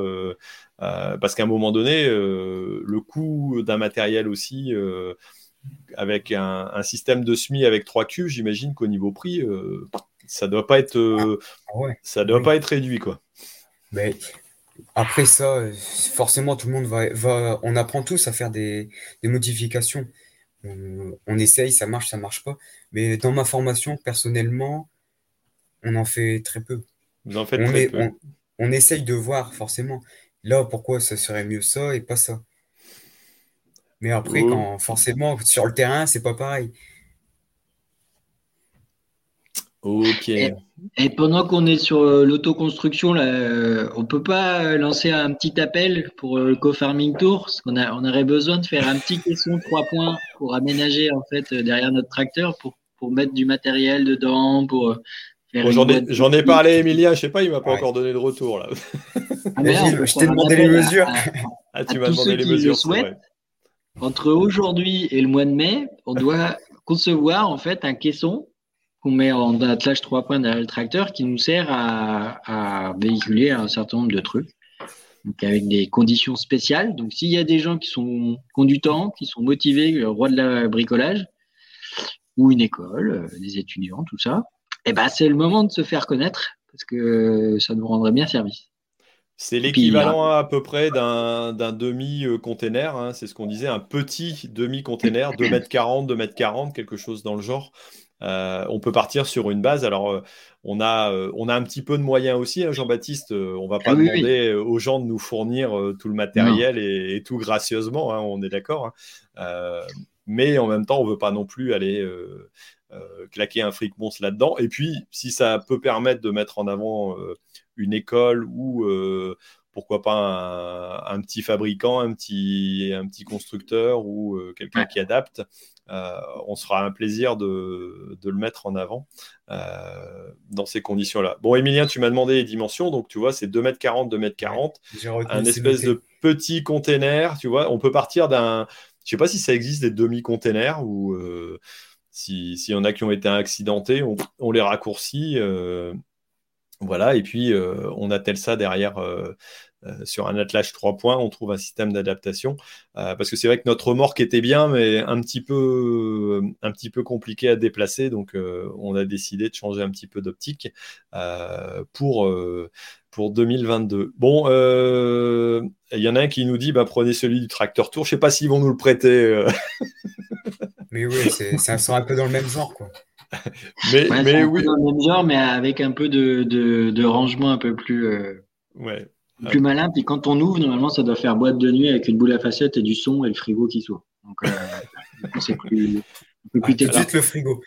parce qu'à un moment donné, le coût d'un matériel aussi avec un, système de SMI avec trois cubes, j'imagine qu'au niveau prix, ça doit pas être, euh, ah, ça doit pas être réduit quoi. Mais après ça, forcément tout le monde va, va on apprend tous à faire des, des modifications. On, essaye, ça marche, ça marche pas. Mais dans ma formation, personnellement, on en fait très peu. Vous en faites on, très peu. On, essaye de voir forcément. Là, pourquoi ça serait mieux ça et pas ça? Mais après, oh. quand forcément sur le terrain, c'est pas pareil. Ok. Et, pendant qu'on est sur euh, l'autoconstruction, là, euh, on peut pas euh, lancer un petit appel pour le co-farming tour? Parce qu'on a, on aurait besoin de faire un petit question trois points pour aménager en fait derrière notre tracteur pour, pour mettre du matériel dedans, pour j'en, ai, parlé, Emilia. Je sais pas, il m'a pas encore donné de retour là. Ah, je t'ai demandé les mesures. *laughs* ah, tu m'as demandé les mesures. entre aujourd'hui et le mois de mai, on doit concevoir en fait un caisson qu'on met en attelage 3 points derrière le tracteur qui nous sert à, véhiculer un certain nombre de trucs. Donc avec des conditions spéciales. Donc s'il y a des gens qui sont conductants, qui sont motivés, le roi de la bricolage, ou une école, euh, des étudiants, tout ça, eh ben c'est le moment de se faire connaître parce que ça nous rendrait bien service. C'est l'équivalent à peu près d'un demi-container, hein, c'est ce qu'on disait, un petit demi-container, *laughs* 2 mètres 40, 2 mètres 40, quelque chose dans le genre. Euh, on peut partir sur une base. Alors, euh, on, a, euh, on a un petit peu de moyens aussi, hein, Jean-Baptiste. on va pas ah demander aux gens de nous fournir tout le matériel et, tout gracieusement, hein, on est d'accord. Hein. mais en même temps, on veut pas non plus aller claquer un fric monstre là-dedans. Et puis, si ça peut permettre de mettre en avant une école ou pourquoi pas un, petit fabricant, un petit, un petit constructeur ou quelqu'un qui adapte. Euh, on sera un plaisir de, le mettre en avant euh, dans ces conditions-là. Bon, Emilien, tu m'as demandé les dimensions, donc tu vois, c'est 2m40, 2m40, un espèce de petit container, tu vois, on peut partir d'un, je sais pas si ça existe des demi-containers ou euh, s'il y en a qui ont été accidentés, on, les raccourcit. Voilà, et puis on attelle ça derrière euh, sur un attelage 3 points, on trouve un système d'adaptation. Euh, parce que c'est vrai que notre remorque était bien, mais un petit peu, un petit peu compliqué à déplacer. Donc, euh, on a décidé de changer un petit peu d'optique pour, pour 2022. Bon, il y en a un qui nous dit bah, prenez celui du tracteur tour. Je sais pas s'ils vont nous le prêter. mais oui, ça sera un peu dans le même genre. Quoi. *laughs* mais, mais oui. Dans le même genre, mais avec un peu de, de, rangement un peu plus. Ouais, plus malin. Puis quand on ouvre, normalement, ça doit faire boîte de nuit avec une boule à facettes et du son et le frigo qui s'ouvre. Donc, euh, c'est plus, plus technique. le frigo.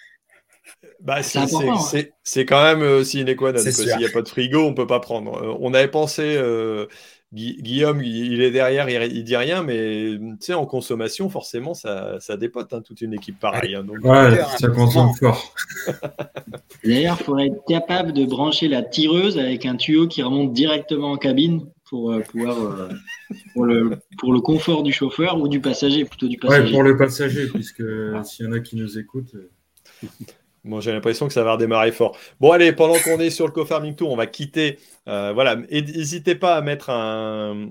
Bah, c'est hein. quand même aussi une équation. S'il n'y a pas de frigo, on ne peut pas prendre. Euh, on avait pensé euh, Guillaume, il est derrière, il, dit rien, mais tu sais, en consommation, forcément, ça, ça dépote, hein, toute une équipe pareille. Hein, donc, ouais, ça consomme fort. *laughs* D'ailleurs, il faudrait être capable de brancher la tireuse avec un tuyau qui remonte directement en cabine pour euh, pouvoir euh, pour, le, pour le confort du chauffeur ou du passager, plutôt du passager. Ouais, pour le passager, puisque s'il y en a qui nous écoutent. *laughs* Bon, j'ai l'impression que ça va redémarrer fort. Bon, allez, pendant qu'on est sur le co-farming tour, on va quitter. Euh, voilà, n'hésitez pas à mettre un,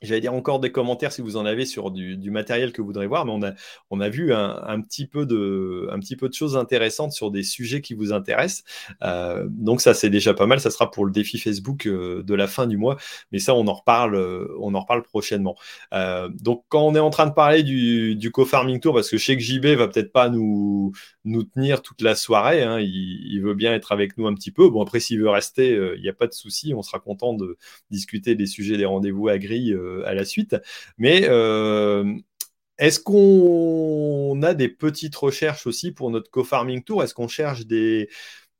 J'allais dire encore des commentaires si vous en avez sur du, matériel que vous voudrez voir, mais on a, on a vu un, petit peu de, un petit peu de choses intéressantes sur des sujets qui vous intéressent. Euh, donc ça, c'est déjà pas mal. Ça sera pour le défi Facebook euh, de la fin du mois, mais ça, on en reparle, euh, on en reparle prochainement. donc quand on est en train de parler du, du co-farming tour, parce que je sais que JB va peut-être pas nous, nous tenir toute la soirée, hein, il, il, veut bien être avec nous un petit peu. Bon après, s'il veut rester, il n'y a pas de souci, on sera content de discuter des sujets des rendez-vous à grille à la suite. Mais euh, est-ce qu'on a des petites recherches aussi pour notre co-farming tour? Est-ce qu'on cherche des,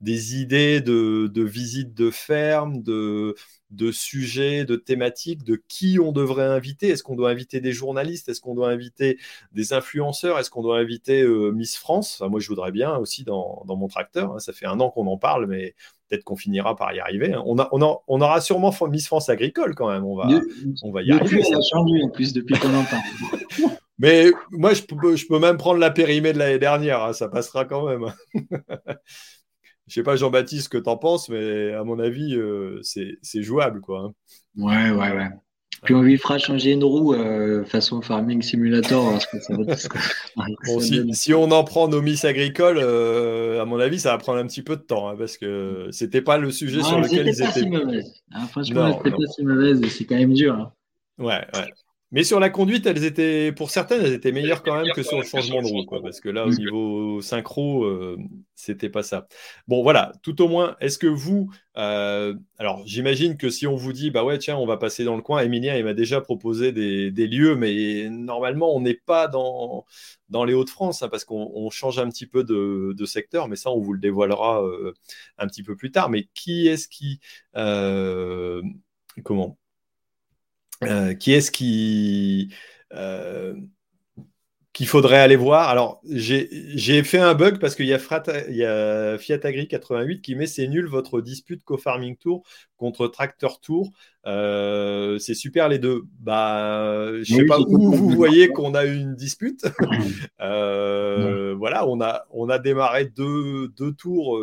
des idées de, de visites de ferme, de, de sujets, de thématiques, de qui on devrait inviter. Est-ce qu'on doit inviter des journalistes? Est-ce qu'on doit inviter des influenceurs? Est-ce qu'on doit inviter euh, Miss France? Moi, je voudrais bien aussi dans, dans mon tracteur. Hein. Ça fait un an qu'on en parle, mais peut-être qu'on finira par y arriver. Hein. On, a, on, on, aura sûrement Miss France agricole quand même. On va, on va y arriver. Ça a changé en plus depuis qu'on en parle. *laughs* mais moi, je peux, je peux même prendre la périmée de l'année dernière. Hein. Ça passera quand même. *laughs* Je sais pas, Jean-Baptiste, ce que tu en penses, mais à mon avis, euh, c'est jouable. Quoi, hein. Ouais, ouais, ouais. Puis on lui fera changer une roue euh, façon farming simulator. si, on en prend nos miss agricoles, euh, à mon avis, ça va prendre un petit peu de temps hein, parce que c'était pas le sujet sur lequel ils étaient. Pas si mauvaise. Hein, franchement, c'était pas si mauvaise. C'est quand même dur. Ouais, ouais. Mais sur la conduite, elles étaient, pour certaines, elles étaient meilleures quand même que sur le changement de roue, quoi, parce que là, au niveau synchro, euh, c'était pas ça. Bon, voilà, tout au moins, est-ce que vous, euh, alors j'imagine que si on vous dit, bah ouais, tiens, on va passer dans le coin, Emilien, il m'a déjà proposé des, lieux, mais normalement, on n'est pas dans, dans les Hauts-de-France, hein, parce qu'on change un petit peu de, secteur, mais ça, on vous le dévoilera euh, un petit peu plus tard. Mais qui est-ce qui, comment? Euh, qui est-ce qui euh, qu'il faudrait aller voir? Alors, j'ai fait un bug parce qu'il y, y, a Fiat Agri 88 qui met c'est nul votre dispute co-farming tour contre Tractor Tour. Euh, c'est super les deux. Bah, je sais pas où vous voyez qu'on a eu une dispute. *laughs* voilà, on a, on a démarré deux, deux tours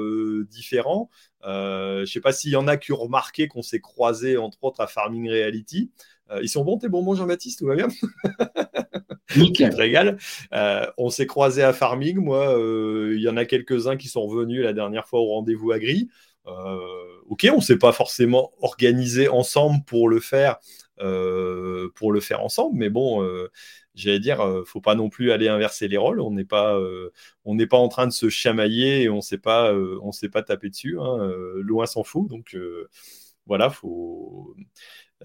différents. je sais pas s'il y en a qui ont remarqué qu'on s'est croisé entre autres à Farming Reality. Euh, ils sont bons tes bonbons, Jean-Baptiste, tout va bien *laughs* Nickel. Euh, on s'est croisé à Farming, moi, euh, il y en a quelques-uns qui sont revenus la dernière fois au rendez-vous à Gris. ok, on ne s'est pas forcément organisé ensemble pour le faire, pour le faire ensemble, mais bon, j'allais dire, faut pas non plus aller inverser les rôles. On n'est pas, on n'est pas en train de se chamailler et on ne pas, on s'est pas taper dessus. Hein, loin s'en fout. Donc voilà, faut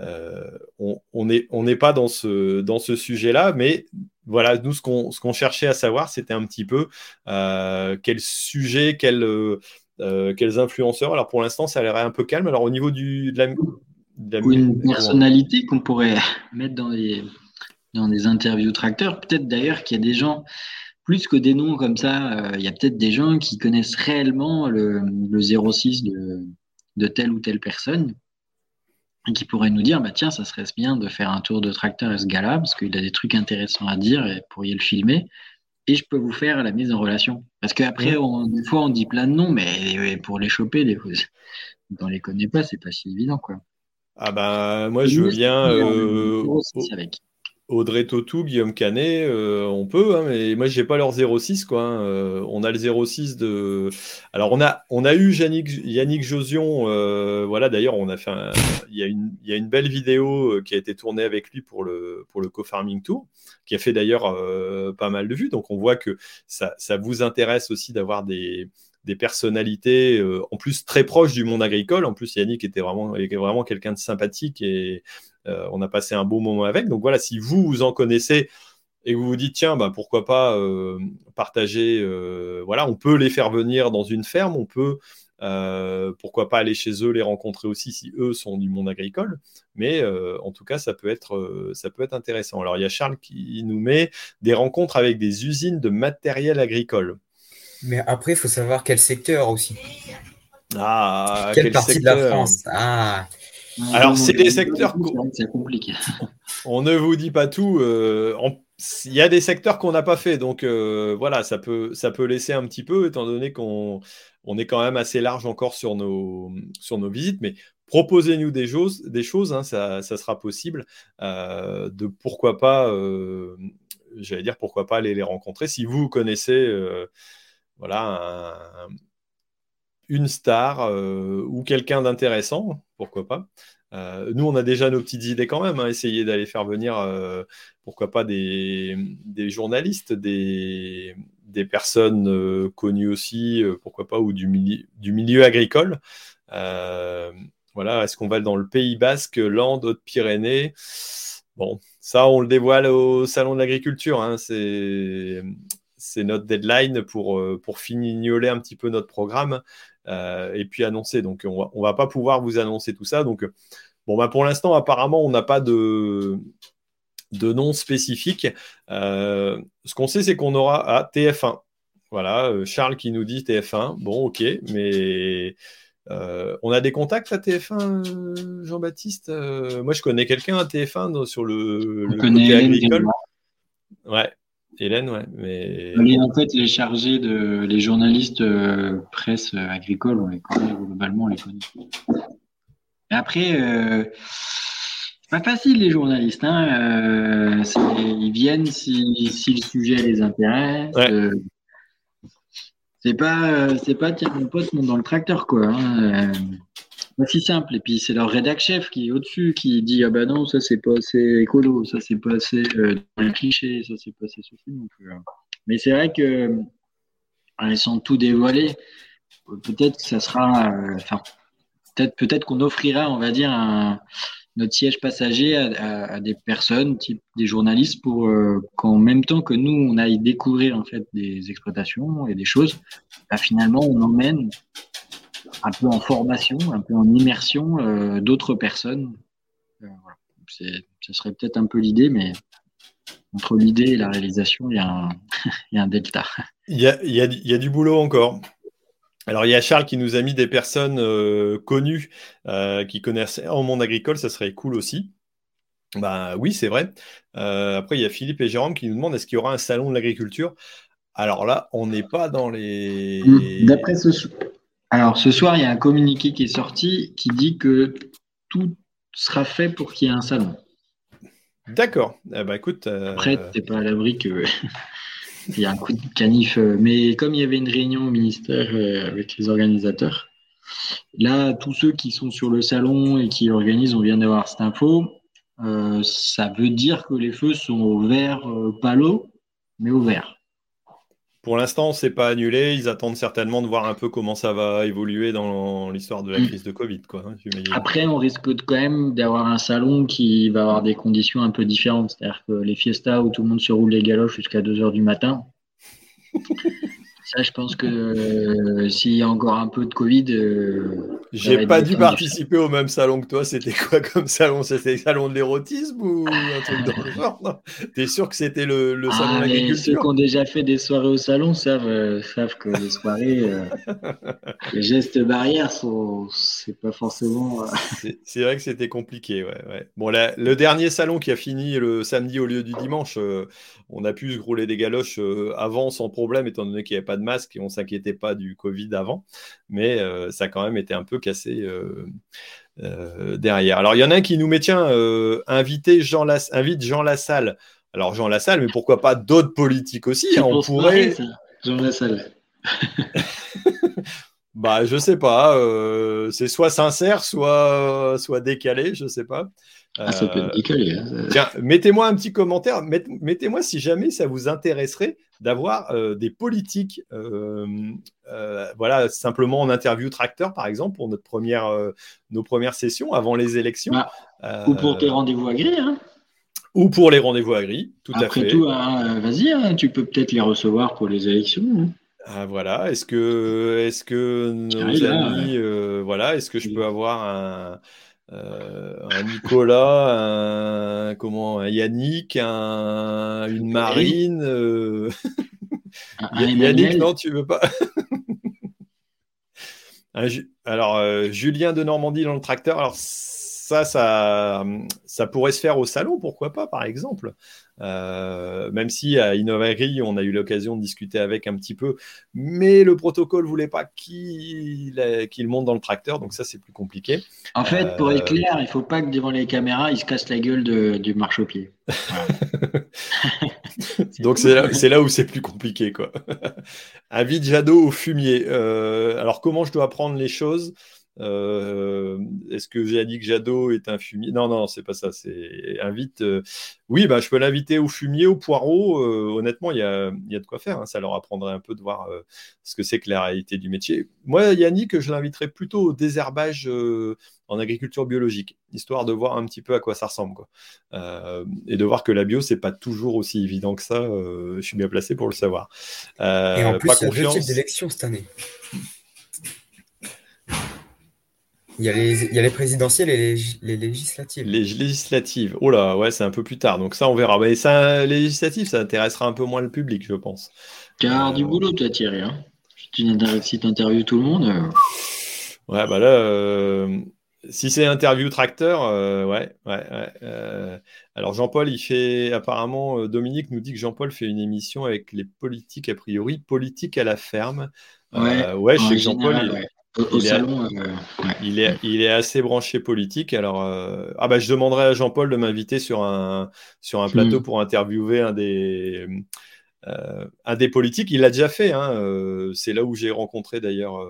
euh, on n'est on pas dans ce, dans ce sujet-là, mais voilà, nous, ce qu'on cherchait à savoir, c'était un petit peu euh, quel sujet, quel, euh, quels influenceurs. Alors pour l'instant, ça a l'air un peu calme. Alors au niveau du, de la, une personnalité qu'on pourrait *laughs* mettre dans les, dans des interviews tracteurs, peut-être d'ailleurs qu'il y a des gens plus que des noms comme ça, il y a peut-être des gens qui connaissent réellement le, le 06 de, de telle ou telle personne qui pourrait nous dire bah tiens ça serait bien de faire un tour de tracteur à ce gars-là parce qu'il a des trucs intéressants à dire et vous pourriez le filmer et je peux vous faire la mise en relation parce qu'après des fois on dit plein de noms mais pour les choper des fois quand *laughs* on les connaît pas, c'est pas si évident, quoi. Ah ben, moi, je viens. Euh, avec. Audrey Totou, Guillaume Canet, euh, on peut, hein, mais moi j'ai pas leur 06 quoi. Hein. Euh, on a le 06 de. Alors on a on a eu Yannick, Yannick Josion, euh, voilà d'ailleurs on a fait il y a une il y a une belle vidéo qui a été tournée avec lui pour le pour le co-farming tour, qui a fait d'ailleurs pas mal de vues. Donc on voit que ça, ça vous intéresse aussi d'avoir des des personnalités en plus très proches du monde agricole. En plus, Yannick était vraiment, quelqu'un de sympathique et, euh, on a passé un beau moment avec. Donc voilà, si vous, vous en connaissez et vous vous dites, tiens, bah, pourquoi pas euh, partager, euh, voilà, on peut les faire venir dans une ferme, on peut, pourquoi pas aller chez eux, les rencontrer aussi si eux sont du monde agricole. Mais en tout cas, ça peut, être, ça peut être intéressant. Alors il y a Charles qui nous met des rencontres avec des usines de matériel agricole. Mais après, il faut savoir quel secteur aussi. Ah, quelle partie de la France Ah, alors, c'est des secteurs. C'est compliqué. On ne vous dit pas tout. Euh, il y a des secteurs qu'on n'a pas fait, donc euh, voilà, ça peut, ça peut laisser un petit peu, étant donné qu'on on est quand même assez large encore sur nos, sur nos visites. Mais proposez-nous des choses, des choses hein, ça, ça, sera possible. Euh, de pourquoi pas, j'allais dire pourquoi pas aller les rencontrer. Si vous connaissez, voilà, une star ou quelqu'un d'intéressant, pourquoi pas. Euh, nous, on a déjà nos petites idées quand même, hein, essayer d'aller faire venir, euh, pourquoi pas, des, journalistes, des, personnes euh, connues aussi, pourquoi pas, ou du, milieu agricole. voilà, est-ce qu'on va dans le Pays Basque, Landes, Haute-Pyrénées? Bon, ça, on le dévoile au Salon de l'Agriculture. Hein, c'est notre deadline pour, pour fignoler un petit peu notre programme. Euh, et puis annoncer. Donc on va, va pas pouvoir vous annoncer tout ça. Donc bon, bah, pour l'instant, apparemment, on n'a pas de, de nom spécifique. Euh, ce qu'on sait, c'est qu'on aura à TF1. Voilà, euh, Charles qui nous dit TF1. Bon, ok, mais on a des contacts à TF1, Jean-Baptiste Moi, je connais quelqu'un à TF1 sur le, le côté agricole. Ouais. Hélène, ouais. Mais... en fait, les chargés, de, les journalistes euh, presse agricole, on les connaît, globalement, on les connaît. Mais après, euh, c'est pas facile, les journalistes. Hein, euh, ils viennent si, si, le sujet les intéresse. Euh, c'est pas, c'est pas, tiens, mon pote monte dans le tracteur, quoi. Hein, pas si simple. Et puis c'est leur rédac chef qui est au-dessus, qui dit ah ben non, ça c'est pas assez écolo, ça c'est pas assez euh, ça c'est pas assez ceci. Donc, euh, Mais c'est vrai que euh, laissant tout dévoiler, peut-être ça sera, enfin peut-être peut-être qu'on offrira, on va dire, notre siège passager à, des personnes, type des journalistes, pour qu'en même temps que nous on aille découvrir en fait des exploitations et des choses, bah, finalement on emmène un peu en formation, un peu en immersion euh, d'autres personnes. Euh, ce serait peut-être un peu l'idée, mais entre l'idée et la réalisation, il y a un, *laughs* il y a un delta. Il y a, il, y a, il y a, du boulot encore. Alors, il y a Charles qui nous a mis des personnes euh, connues qui connaissent en monde agricole, ça serait cool aussi. Bah oui, c'est vrai. après, il y a Philippe et Jérôme qui nous demandent est-ce qu'il y aura un salon de l'agriculture? Alors là, on n'est pas dans les. D'après ce, alors, ce soir, il y a un communiqué qui est sorti qui dit que tout sera fait pour qu'il y ait un salon. D'accord. Eh ben, écoute. Euh... Après, t'es pas à l'abri que. *laughs* il y a un coup de canif. Euh, mais comme il y avait une réunion au ministère euh, avec les organisateurs, là, tous ceux qui sont sur le salon et qui organisent, on vient d'avoir cette info, euh, ça veut dire que les feux sont au vert, pas l'eau, mais au vert. Pour l'instant, c'est pas annulé. Ils attendent certainement de voir un peu comment ça va évoluer dans l'histoire de la mm. crise de Covid. Quoi, hein, Après, on risque quand même d'avoir un salon qui va avoir des conditions un peu différentes. C'est-à-dire que les fiestas où tout le monde se roule les galoches jusqu'à 2 h du matin, *laughs* Ça, je pense que euh, s'il y a encore un peu de Covid. Euh, J'ai pas dû participer au même salon que toi. C'était quoi comme salon? C'était le salon de l'érotisme ou un truc dans le genre? T'es sûr que c'était le, le, salon de ah, l'agriculture? Ceux qui ont déjà fait des soirées au salon savent, euh, savent que les soirées, *laughs* les gestes barrières, sont, c'est pas forcément. c'est vrai que c'était compliqué. Ouais, ouais. Bon, le dernier salon qui a fini le samedi au lieu du dimanche, on a pu se rouler des galoches avant sans problème, étant donné qu'il n'y avait pas de masque et on s'inquiétait pas du Covid avant, mais ça a quand même été un peu cassé derrière. Alors il y en a un qui nous met tiens, invite Jean Lassalle. Alors Jean Lassalle, mais pourquoi pas d'autres politiques aussi hein, On pourrait. Jean Lassalle? *laughs* bah, je sais pas. c'est soit sincère, soit, soit décalé, je sais pas. Ah, ça peut être décalé. Hein, Tiens, mettez-moi un petit commentaire. Mettez-moi si jamais ça vous intéresserait d'avoir euh, des politiques, euh, euh, voilà, simplement en interview tracteur, par exemple, pour notre première, nos premières sessions avant les élections. Bah, ou pour tes rendez-vous à gris. Hein. Ou pour les rendez-vous à gris, tout à fait. Après tout, hein, vas-y, tu peux peut-être les recevoir pour les élections. Ah, voilà. Est-ce que, est-ce que nos amis, voilà, est-ce que je peux avoir un euh, un Nicolas, un, comment, Yannick, une Marine. Euh, *laughs* Yannick, non, tu veux pas? *laughs* Alors, euh, Julien de Normandie dans le tracteur. Alors, ça, ça, ça pourrait se faire au salon, pourquoi pas, par exemple. Euh, même si à Innovari, on a eu l'occasion de discuter avec un petit peu, mais le protocole voulait pas qu'il monte dans le tracteur, donc ça c'est plus compliqué. En fait, pour être euh, clair, il faut pas que devant les caméras, il se casse la gueule du marchepied. *laughs* donc c'est là, là, où c'est plus compliqué, quoi. *laughs* Invite Jadot au fumier. Euh, alors comment je dois apprendre les choses? Euh, est-ce que que Jadot est un fumier? Non, non, c'est pas ça. C'est invite. Euh, oui, bah, je peux l'inviter au fumier, au poireau. Euh, honnêtement, il y a, y a, de quoi faire. Hein. Ça leur apprendrait un peu de voir ce que c'est que la réalité du métier. Moi, Yannick, je l'inviterais plutôt au désherbage en agriculture biologique, histoire de voir un petit peu à quoi ça ressemble. Quoi. et de voir que la bio, c'est pas toujours aussi évident que ça. je suis bien placé pour le savoir. et en plus, il y a deux types d'élections cette année. Il y, a les, présidentielles et les, législatives. Les législatives. Oh là, ouais, c'est un peu plus tard. Donc ça, on verra. Mais ça, les législatives, ça intéressera un peu moins le public, je pense. Car du boulot, toi, Thierry. Hein tu interviews tout le monde. Euh. Ouais, bah là, euh, si c'est interview tracteur, euh, ouais, ouais. alors Jean-Paul, il fait apparemment, Dominique nous dit que Jean-Paul fait une émission avec les politiques a priori, politique à la ferme. Ouais, ouais je sais que Jean-Paul, il, est, euh, il, est, il, est, assez branché politique. Alors, euh, ah bah, je demanderai à Jean-Paul de m'inviter sur un, sur un plateau hmm. pour interviewer un des, euh, un des politiques. Il l'a déjà fait. Hein, c'est là où j'ai rencontré d'ailleurs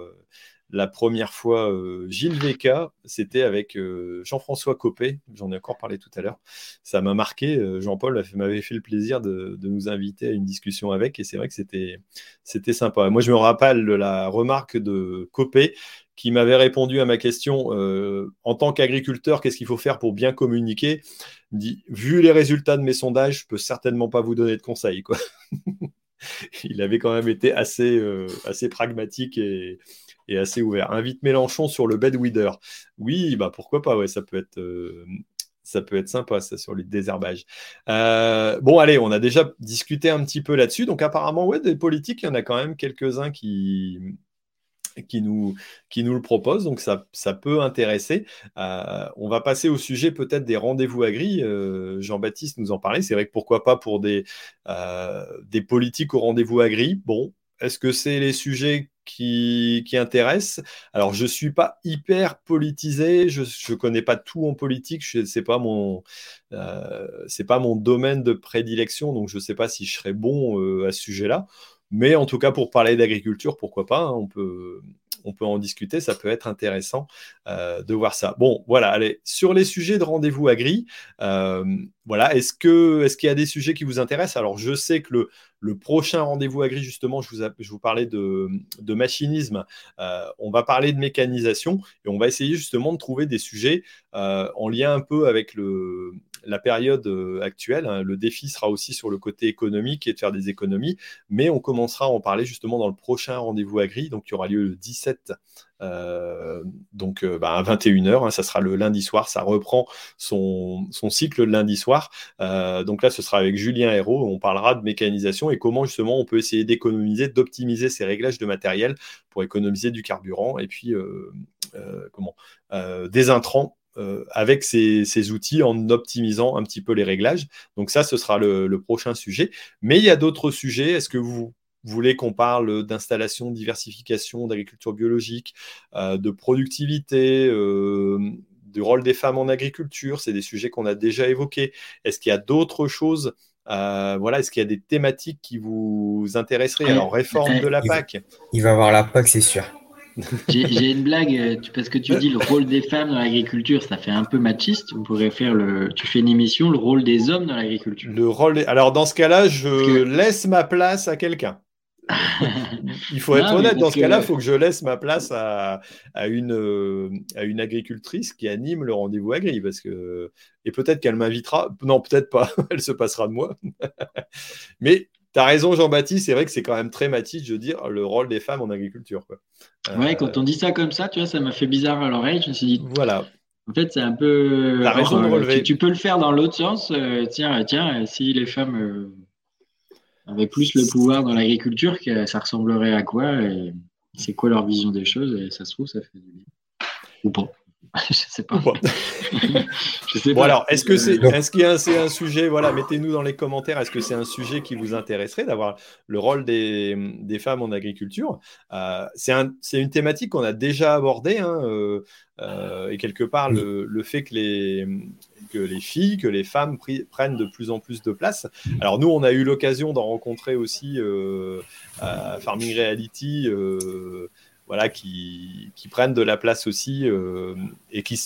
la première fois, euh, Gilles Véca, c'était avec euh, Jean-François Copé, j'en ai encore parlé tout à l'heure. Ça m'a marqué, euh, Jean-Paul m'avait fait le plaisir de, nous inviter à une discussion avec, et c'est vrai que c'était, sympa. Moi, je me rappelle la remarque de Copé qui m'avait répondu à ma question en tant qu'agriculteur, qu'est-ce qu'il faut faire pour bien communiquer? Il dit, vu les résultats de mes sondages, je peux certainement pas vous donner de conseils. *laughs* Il avait quand même été assez, assez pragmatique et, et assez ouvert. Invite Mélenchon sur le bedweeder. Oui, bah pourquoi pas, ouais, ça peut être. Euh, ça peut être sympa, ça, sur les désherbages. Euh, bon, allez, on a déjà discuté un petit peu là-dessus. Donc, apparemment, ouais, des politiques, il y en a quand même quelques-uns qui, qui nous, qui nous le proposent, donc ça, ça peut intéresser. Euh, on va passer au sujet peut-être des rendez-vous à gris. Jean-Baptiste nous en parlait. C'est vrai que pourquoi pas pour des, des politiques au rendez-vous à gris. Bon, est-ce que c'est les sujets qui, intéressent? Alors, je ne suis pas hyper politisé, je ne connais pas tout en politique, ce n'est pas, mon, euh, pas mon domaine de prédilection, donc je ne sais pas si je serais bon euh, à ce sujet-là. Mais en tout cas, pour parler d'agriculture, pourquoi pas hein, On peut, on peut en discuter, ça peut être intéressant euh, de voir ça. Bon, voilà, allez, sur les sujets de rendez-vous agri, euh, voilà, est-ce qu'il y a des sujets qui vous intéressent? Alors, je sais que le, prochain rendez-vous agri, justement, je vous, parlais de, de machinisme, euh, on va parler de mécanisation et on va essayer justement de trouver des sujets en lien un peu avec le, la période euh, actuelle. Hein, le défi sera aussi sur le côté économique et de faire des économies, mais on commencera à en parler justement dans le prochain rendez-vous agri, donc qui aura lieu le 17 euh, donc euh, bah, à 21h, hein, ça sera le lundi soir, ça reprend son, cycle le lundi soir. donc là, ce sera avec Julien Hérault, on parlera de mécanisation et comment justement on peut essayer d'économiser, d'optimiser ces réglages de matériel pour économiser du carburant et puis comment des intrants euh, avec ces, outils en optimisant un petit peu les réglages. Donc ça, ce sera le, prochain sujet. Mais il y a d'autres sujets. Est-ce que vous voulez qu'on parle d'installation, diversification, d'agriculture biologique, de productivité, du rôle des femmes en agriculture, c'est des sujets qu'on a déjà évoqués. Est-ce qu'il y a d'autres choses voilà, est-ce qu'il y a des thématiques qui vous intéresseraient? Alors, réforme de la PAC. Il va avoir la PAC, c'est sûr. J'ai une blague, euh, parce que tu dis le rôle des femmes dans l'agriculture, ça fait un peu machiste. On pourrait faire le. Tu fais une émission, le rôle des hommes dans l'agriculture. Le rôle. Alors dans ce cas-là, je laisse ma place à quelqu'un. *laughs* il faut être honnête, dans ce cas-là, il faut que je laisse ma place à, à, une, euh, à une agricultrice qui anime le rendez-vous agri. Parce que... Et peut-être qu'elle m'invitera. Non, peut-être pas. *laughs* Elle se passera de moi. *laughs* Mais T'as raison, Jean-Baptiste, c'est vrai que c'est quand même très matiste, je veux dire, le rôle des femmes en agriculture. Quoi. Ouais, quand on dit ça comme ça, tu vois, ça m'a fait bizarre à l'oreille. Je me suis dit, voilà. En fait, c'est un peu. T'as raison de relever. Tu, peux le faire dans l'autre sens. Euh, tiens, tiens, si les femmes euh, avaient plus le pouvoir dans l'agriculture, ça ressemblerait à quoi C'est quoi leur vision des choses Et ça se trouve, ça fait du bien. Ou pas. *laughs* je sais pas. *laughs* je sais bon, alors, est-ce que c'est, est-ce qu'il y a c'est un sujet, voilà, mettez-nous dans les commentaires, est-ce que c'est un sujet qui vous intéresserait d'avoir le rôle des, des femmes en agriculture? Euh, c'est, un, c'est une thématique qu'on a déjà abordée, hein, euh, euh, et quelque part, le, le, fait que les, que les filles, que les femmes prennent de plus en plus de place. Alors nous, on a eu l'occasion d'en rencontrer aussi à Farming Reality voilà, qui, prennent de la place aussi euh, et qui,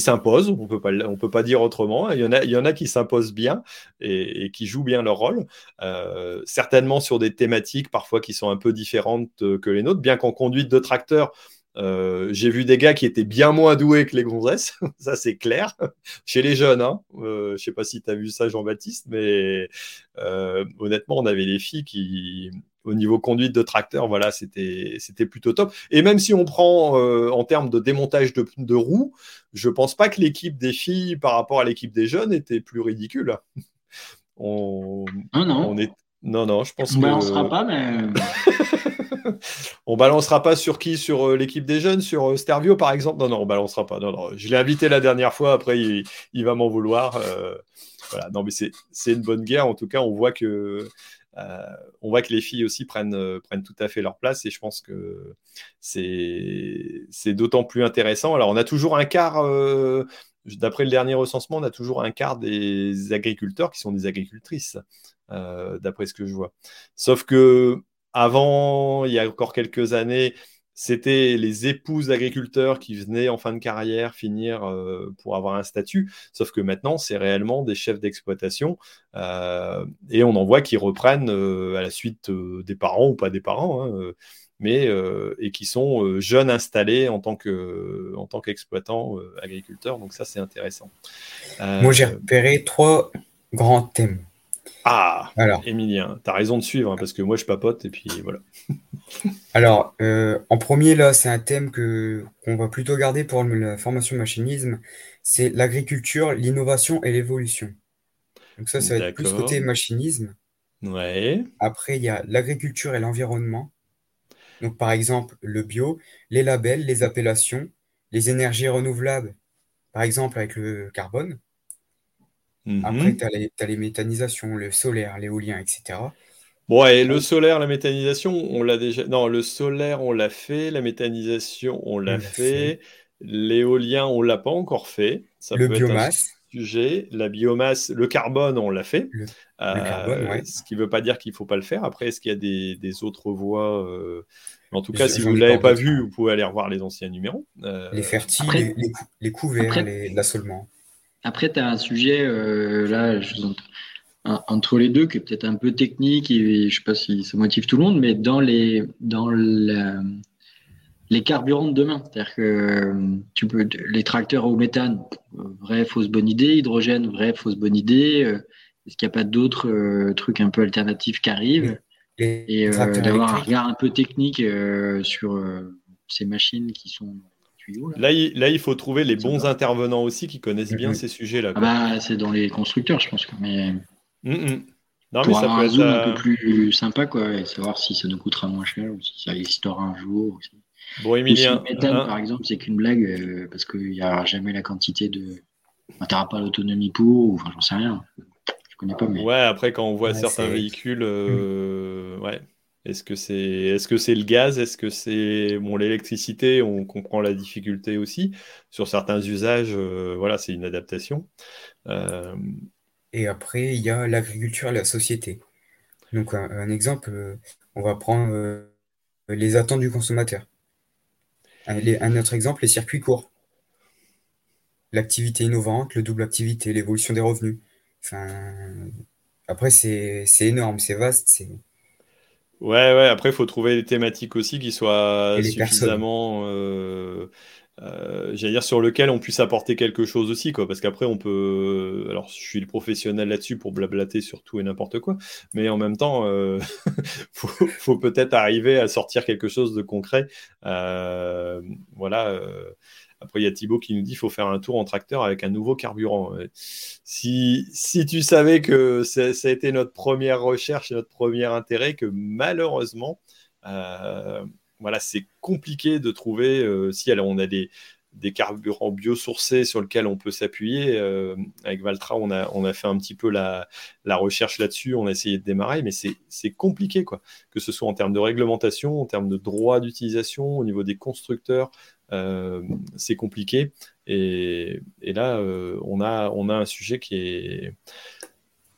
s'imposent. On on peut pas dire autrement. Il y en a, il y en a qui s'imposent bien et, qui jouent bien leur rôle. Euh, certainement sur des thématiques parfois qui sont un peu différentes que les nôtres, bien qu'en conduite de tracteur. Euh, j'ai vu des gars qui étaient bien moins doués que les gonzesses, *laughs* ça c'est clair, *laughs* chez les jeunes. Hein. je sais pas si tu as vu ça Jean-Baptiste, mais honnêtement on avait les filles qui, au niveau conduite de tracteur, voilà, c'était plutôt top. Et même si on prend euh, en termes de démontage de, de roues, je pense pas que l'équipe des filles par rapport à l'équipe des jeunes était plus ridicule. *laughs* On, non, non. On est... non, non, je pense on balancera pas, mais. *laughs* on balancera pas sur qui Sur euh, l'équipe des jeunes Sur euh, Stervio, par exemple? Non, non, on balancera pas. Non, non. Je l'ai invité la dernière fois, après, il, va m'en vouloir. voilà, non, mais c'est une bonne guerre. En tout cas, on voit que euh, les filles aussi prennent, euh, tout à fait leur place et je pense que c'est d'autant plus intéressant. Alors, on a toujours un quart, euh, d'après le dernier recensement, on a toujours un quart des agriculteurs qui sont des agricultrices, d'après ce que je vois. Sauf que avant, il y a encore quelques années, c'était les épouses d'agriculteurs qui venaient en fin de carrière finir euh, pour avoir un statut, sauf que maintenant, c'est réellement des chefs d'exploitation, euh, et on en voit qui reprennent euh, à la suite des parents ou pas des parents, hein, mais et qui sont jeunes installés en tant que en tant qu'exploitants agriculteurs, donc ça c'est intéressant. Moi j'ai repéré trois grands thèmes. Ah, Alors, Emilien, tu as raison de suivre, hein, parce que moi je papote et puis voilà. *laughs* Alors, euh, en premier, là, c'est un thème que qu'on va plutôt garder pour la formation machinisme, c'est l'agriculture, l'innovation et l'évolution. Donc ça, ça va être plus côté machinisme. Ouais. Après, il y a l'agriculture et l'environnement. Donc, par exemple, le bio, les labels, les appellations, les énergies renouvelables, par exemple avec le carbone. Après, mhm. tu as, les méthanisations, le solaire, l'éolien, etc. Bon, et le solaire, la méthanisation, on l'a déjà. Non, le solaire, on l'a fait. La méthanisation, on l'a fait. L'éolien, on l'a pas encore fait. Ça le biomasse. sujet. La biomasse, le carbone, on l'a fait. Le, euh, Ce qui ne veut pas dire qu'il ne faut pas le faire. Après, est-ce qu'il y a des, autres voies euh, En tout cas, si vous ne l'avez pas vu, vous pouvez aller revoir les anciens numéros. Euh, les fertiles, les, couverts, l'assolement. Après, tu as un sujet, euh, là, entre les deux, qui est peut-être un peu technique, et je ne sais pas si ça motive tout le monde, mais dans les, dans les carburants de demain. C'est-à-dire que tu peux, les tracteurs au méthane, vraie, fausse bonne idée, hydrogène, vraie, fausse bonne idée. Euh, est-ce qu'il n'y a pas d'autres euh, trucs un peu alternatifs qui arrivent? Et d'avoir un regard un peu technique sur ces machines qui sont Là, il, faut trouver les bons intervenants aussi qui connaissent bien mm-hmm. ces sujets-là. Ah bah, c'est dans les constructeurs, je pense. Mais... Mm-hmm. Non, mais ça peut un être zoom un peu plus sympa, quoi, et savoir si ça nous coûtera moins cher ou si ça existera un jour. Aussi. Bon, Emilien. méthane, hein. par exemple, c'est qu'une blague euh, parce qu'il n'y aura jamais la quantité de. tu n'auras pas l'autonomie pour, enfin, j'en sais rien. Je connais pas, mais. Ouais, après, quand on voit certains véhicules, euh, mm. ouais. Est-ce que c'est est -ce c'est le gaz? Est-ce que c'est bon, l'électricité? On comprend la difficulté aussi. Sur certains usages, euh, voilà, c'est une adaptation. Euh, et après, il y a l'agriculture et la société. Donc, un, exemple, euh, on va prendre les attentes du consommateur. Un, autre exemple, les circuits courts. L'activité innovante, le double activité, l'évolution des revenus. Enfin, après, c'est énorme, c'est vaste. C'est Ouais, ouais, après, il faut trouver des thématiques aussi qui soient suffisamment, euh, euh, j'allais dire, sur lesquelles on puisse apporter quelque chose aussi, quoi. Parce qu'après, on peut. Alors, je suis le professionnel là-dessus pour blablater sur tout et n'importe quoi, mais en même temps, euh, *laughs* faut, peut-être arriver à sortir quelque chose de concret. Euh, voilà. Après, il y a Thibaut qui nous dit qu'il faut faire un tour en tracteur avec un nouveau carburant. Si, si tu savais que ça, a été notre première recherche et notre premier intérêt, que malheureusement, euh, voilà, c'est compliqué de trouver. Euh, si alors on a des, carburants biosourcés sur lesquels on peut s'appuyer. Euh, avec Valtra, on a, fait un petit peu la, recherche là-dessus, on a essayé de démarrer, mais c'est compliqué, quoi. Que ce soit en termes de réglementation, en termes de droit d'utilisation, au niveau des constructeurs, euh, c'est compliqué. Et, là, on, a, un sujet qui est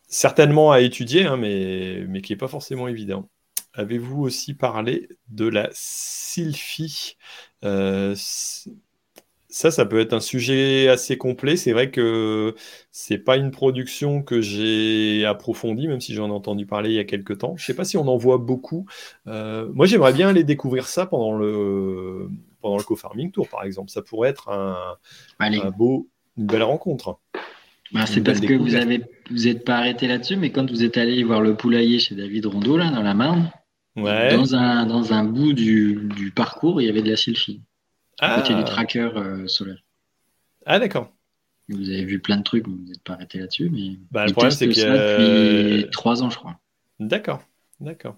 certainement à étudier, hein, mais qui n'est pas forcément évident. Avez-vous aussi parlé de la sylphie? Euh, ça, ça peut être un sujet assez complet. C'est vrai que c'est pas une production que j'ai approfondie, même si j'en ai entendu parler il y a quelques temps. Je sais pas si on en voit beaucoup. moi, j'aimerais bien aller découvrir ça pendant le pendant le co-farming tour, par exemple. Ça pourrait être un, beau, une belle rencontre. Bah, c'est parce que vous avez vous n'êtes pas arrêté là-dessus, mais quand vous êtes allé voir le poulailler chez David Rondeau, là, dans la Marne, dans, un, dans un bout du, du, parcours, il y avait de la sylphie. À côté du ah. tracker euh, solaire. Ah, d'accord. Vous avez vu plein de trucs, vous n'êtes pas arrêté là-dessus, mais. Bah, le problème, c'est que. depuis trois ans, je crois. D'accord, d'accord.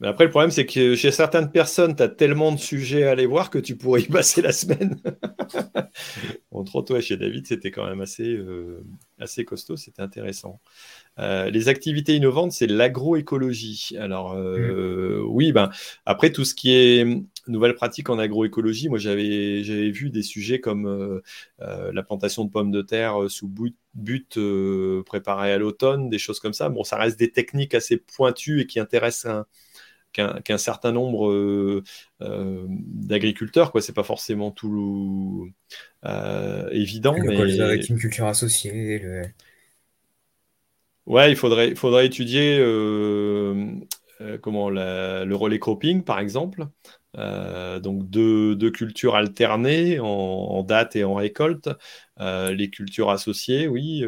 Mais après, le problème, c'est que chez certaines personnes, tu as tellement de sujets à aller voir que tu pourrais y *laughs* passer la semaine. *laughs* Entre toi et chez David, c'était quand même assez, euh, assez costaud, c'était intéressant. Euh, les activités innovantes, c'est l'agroécologie. Alors, euh, mm. oui, ben, après, tout ce qui est nouvelles pratiques en agroécologie, moi, j'avais vu des sujets comme la plantation de pommes de terre sous but, but préparé à l'automne, des choses comme ça. Bon, ça reste des techniques assez pointues et qui intéressent un qu'un certain nombre euh, euh, d'agriculteurs. Quoi, c'est pas forcément tout euh, évident. mais... avec une culture associée. Ouais, il faudrait, faudrait étudier comment le relais cropping, par exemple. donc deux, deux, cultures alternées en, date et en récolte. les cultures associées, oui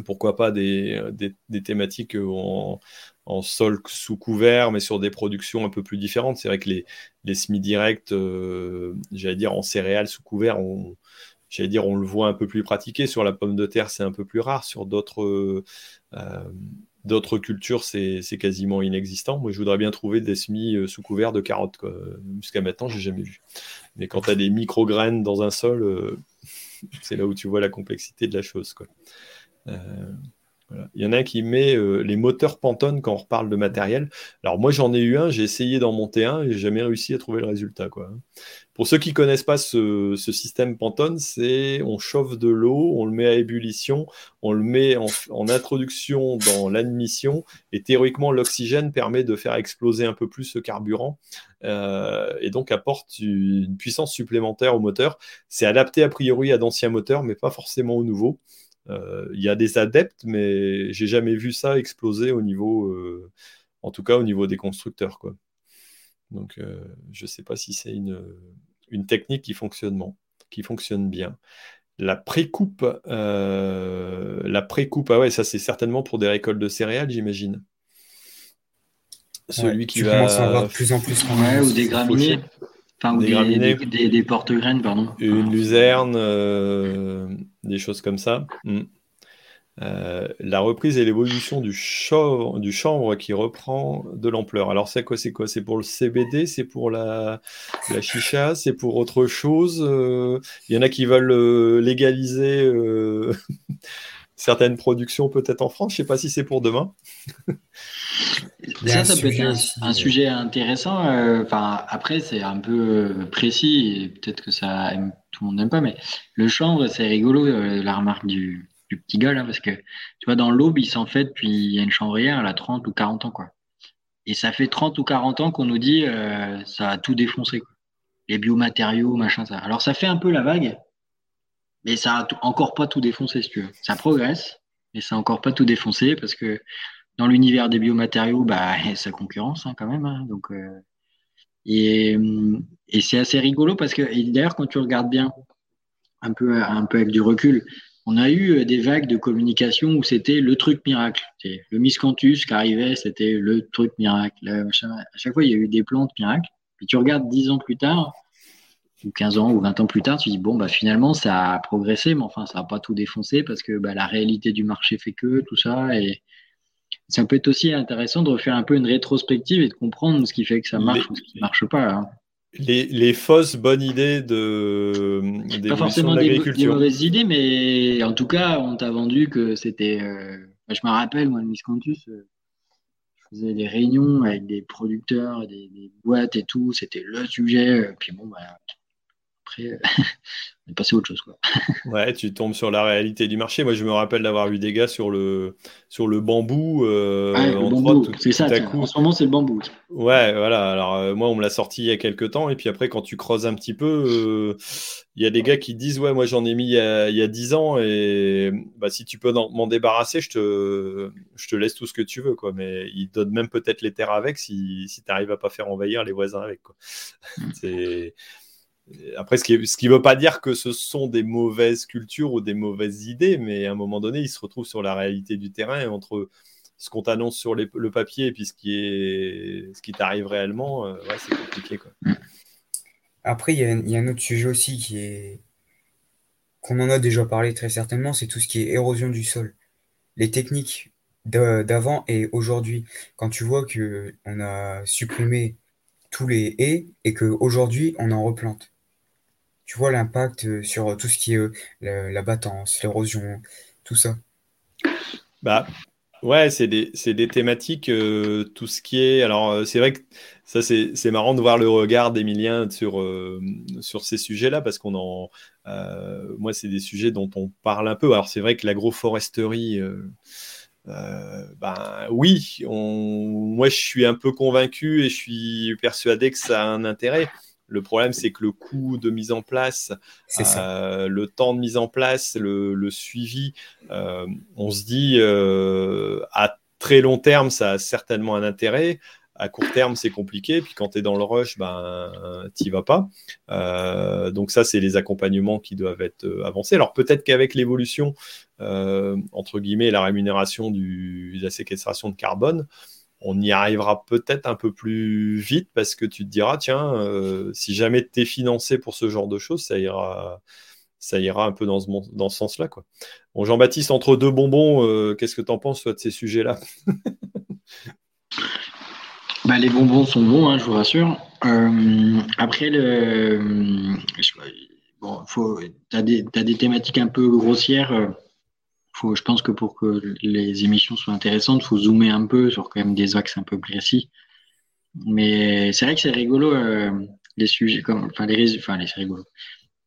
pourquoi pas des, des, thématiques en, en sol sous couvert, mais sur des productions un peu plus différentes. C'est vrai que les, les semi-directs, euh, j'allais dire en céréales sous couvert, on, j'allais dire on le voit un peu plus pratiqué. Sur la pomme de terre, c'est un peu plus rare. Sur d'autres euh, d'autres cultures, c'est, quasiment inexistant. Moi, je voudrais bien trouver des semis euh, sous couvert de carottes. Jusqu'à maintenant, j'ai jamais vu. Mais quand tu as des micro-graines dans un sol, *laughs* c'est là où tu vois la complexité de la chose. Quoi. Il y en a qui met euh, les moteurs Pantone quand on reparle de matériel. Alors moi j'en ai eu un, j'ai essayé d'en monter un et j'ai jamais réussi à trouver le résultat. Quoi. Pour ceux qui ne connaissent pas ce, système Pantone, c'est on chauffe de l'eau, on le met à ébullition, on le met en, introduction dans l'admission et théoriquement l'oxygène permet de faire exploser un peu plus ce carburant euh, et donc apporte une puissance supplémentaire au moteur. C'est adapté a priori à d'anciens moteurs mais pas forcément aux nouveaux. Euh, il y a des adeptes, mais j'ai jamais vu ça exploser au niveau, euh, en tout cas au niveau des constructeurs. Quoi. Donc, euh, je ne sais pas si c'est une, une, technique qui fonctionne, qui fonctionne bien. La précoupe, la précoupe, ah ouais, ça c'est certainement pour des récoltes de céréales, j'imagine. Celui qui va. de plus en plus. ou des graminées. Enfin, des, des, porte-graines, pardon. Une luzerne, euh, des choses comme ça. Hmm. Euh, la reprise et l'évolution du, chanvre, du chanvre qui reprend de l'ampleur. Alors, c'est quoi C'est quoi? C'est pour le CBD C'est pour la, la chicha? C'est pour autre chose? Il euh, y en a qui veulent légaliser *laughs* certaines productions peut-être en France. Je sais pas si c'est pour demain. ça, ça peut être un, sujet intéressant. Euh, enfin, après, c'est un peu précis et peut-être que ça tout le monde n'aime pas, mais le chanvre, c'est rigolo euh, la remarque du, petit gars là, parce que tu vois, dans l'aube, il s'en fait puis il y a une chanvrière, elle a 30 ou 40 ans, quoi. Et ça fait 30 ou 40 ans qu'on nous dit euh, ça a tout défoncé, quoi. Les biomatériaux, machin, ça. Alors ça fait un peu la vague, mais ça a encore pas tout défoncé, si tu veux. Ça progresse, mais ça a encore pas tout défoncé parce que dans l'univers des biomatériaux, bah, *laughs* ça concurrence hein, quand même. Hein. donc, euh, et, et c'est assez rigolo parce que, d'ailleurs, quand tu regardes bien, un peu, un peu avec du recul, on a eu euh, des vagues de communication où c'était le truc miracle. Le miscanthus qui arrivait, c'était le truc miracle. À chaque fois, il y a eu des plantes miracles. Puis tu regardes dix ans plus tard, ou 15 ans ou 20 ans plus tard, tu dis bon bah finalement ça a progressé, mais enfin ça n'a pas tout défoncé parce que bah, la réalité du marché fait que tout ça et ça peut être aussi intéressant de refaire un peu une rétrospective et de comprendre ce qui fait que ça marche ou ce qui ne marche pas. Hein. Les, fausses bonnes idées de pas forcément des, mauvaises idées, mais en tout cas on t'a vendu que c'était. Euh, je me rappelle moi le Miscanthus. Euh, faisais des réunions avec des producteurs, des, des boîtes et tout, c'était le sujet. Euh, puis bon, bah, après, *laughs* on est passé à autre chose. Quoi. *laughs* ouais, tu tombes sur la réalité du marché. Moi, je me rappelle d'avoir eu des gars sur le, sur le bambou. Euh, c'est ça, en ce moment, c'est le bambou. Ouais, voilà. Alors, euh, moi, on me l'a sorti il y a quelques temps. Et puis après, quand tu creuses un petit peu, euh, il y a des gars qui disent Ouais, moi, j'en ai mis il y, a, il y a 10 ans. Et bah, si tu peux m'en débarrasser, je te, je te laisse tout ce que tu veux. Quoi. Mais ils donnent même peut-être les terres avec si, si tu arrives à pas faire envahir les voisins avec. Quoi. Hmm. c'est. Après, ce qui ne veut pas dire que ce sont des mauvaises cultures ou des mauvaises idées, mais à un moment donné, ils se retrouvent sur la réalité du terrain et entre ce qu'on t'annonce sur le papier et puis ce qui, est, ce qui t'arrive réellement, euh, c'est compliqué. Après, il y, a un autre sujet aussi qui est qu'on en a déjà parlé très certainement, c'est tout ce qui est érosion du sol. Les techniques d'avant et aujourd'hui, quand tu vois qu'on a supprimé tous les haies et qu'aujourd'hui on en replante tu vois l'impact euh, sur tout ce qui est euh, la, battance, l'érosion, tout ça? Bah ouais, c'est des, des, thématiques, euh, tout ce qui est. Alors c'est vrai que ça c'est marrant de voir le regard d'Emilien sur, sur ces sujets-là parce qu'on en. moi, c'est des sujets dont on parle un peu. Alors c'est vrai que l'agroforesterie. ben oui, moi je suis un peu convaincu et je suis persuadé que ça a un intérêt. Le problème, c'est que le coût de mise en place, euh, le temps de mise en place, le, suivi, euh, on se dit euh, à très long terme, ça a certainement un intérêt. À court terme, c'est compliqué. Puis quand tu es dans le rush, ben, tu n'y vas pas. donc ça, c'est les accompagnements qui doivent être avancés. Alors peut-être qu'avec l'évolution, entre guillemets, la rémunération du, de la séquestration de carbone, on y arrivera peut-être un peu plus vite parce que tu te diras, tiens, euh, si jamais tu es financé pour ce genre de choses, ça ira, ça ira un peu dans ce, dans ce sens-là. Quoi. Bon, Jean-Baptiste, entre deux bonbons, euh, qu'est-ce que tu en penses de ces sujets-là? Bah, Les bonbons sont bons, hein, je vous rassure. Euh, après, le... bon, tu as, as, des thématiques un peu grossières je pense que pour que les émissions soient intéressantes, il faut zoomer un peu sur quand même des axes un peu précis. Mais c'est vrai que c'est rigolo, euh, les sujets, comme, enfin, les, enfin, c'est rigolo.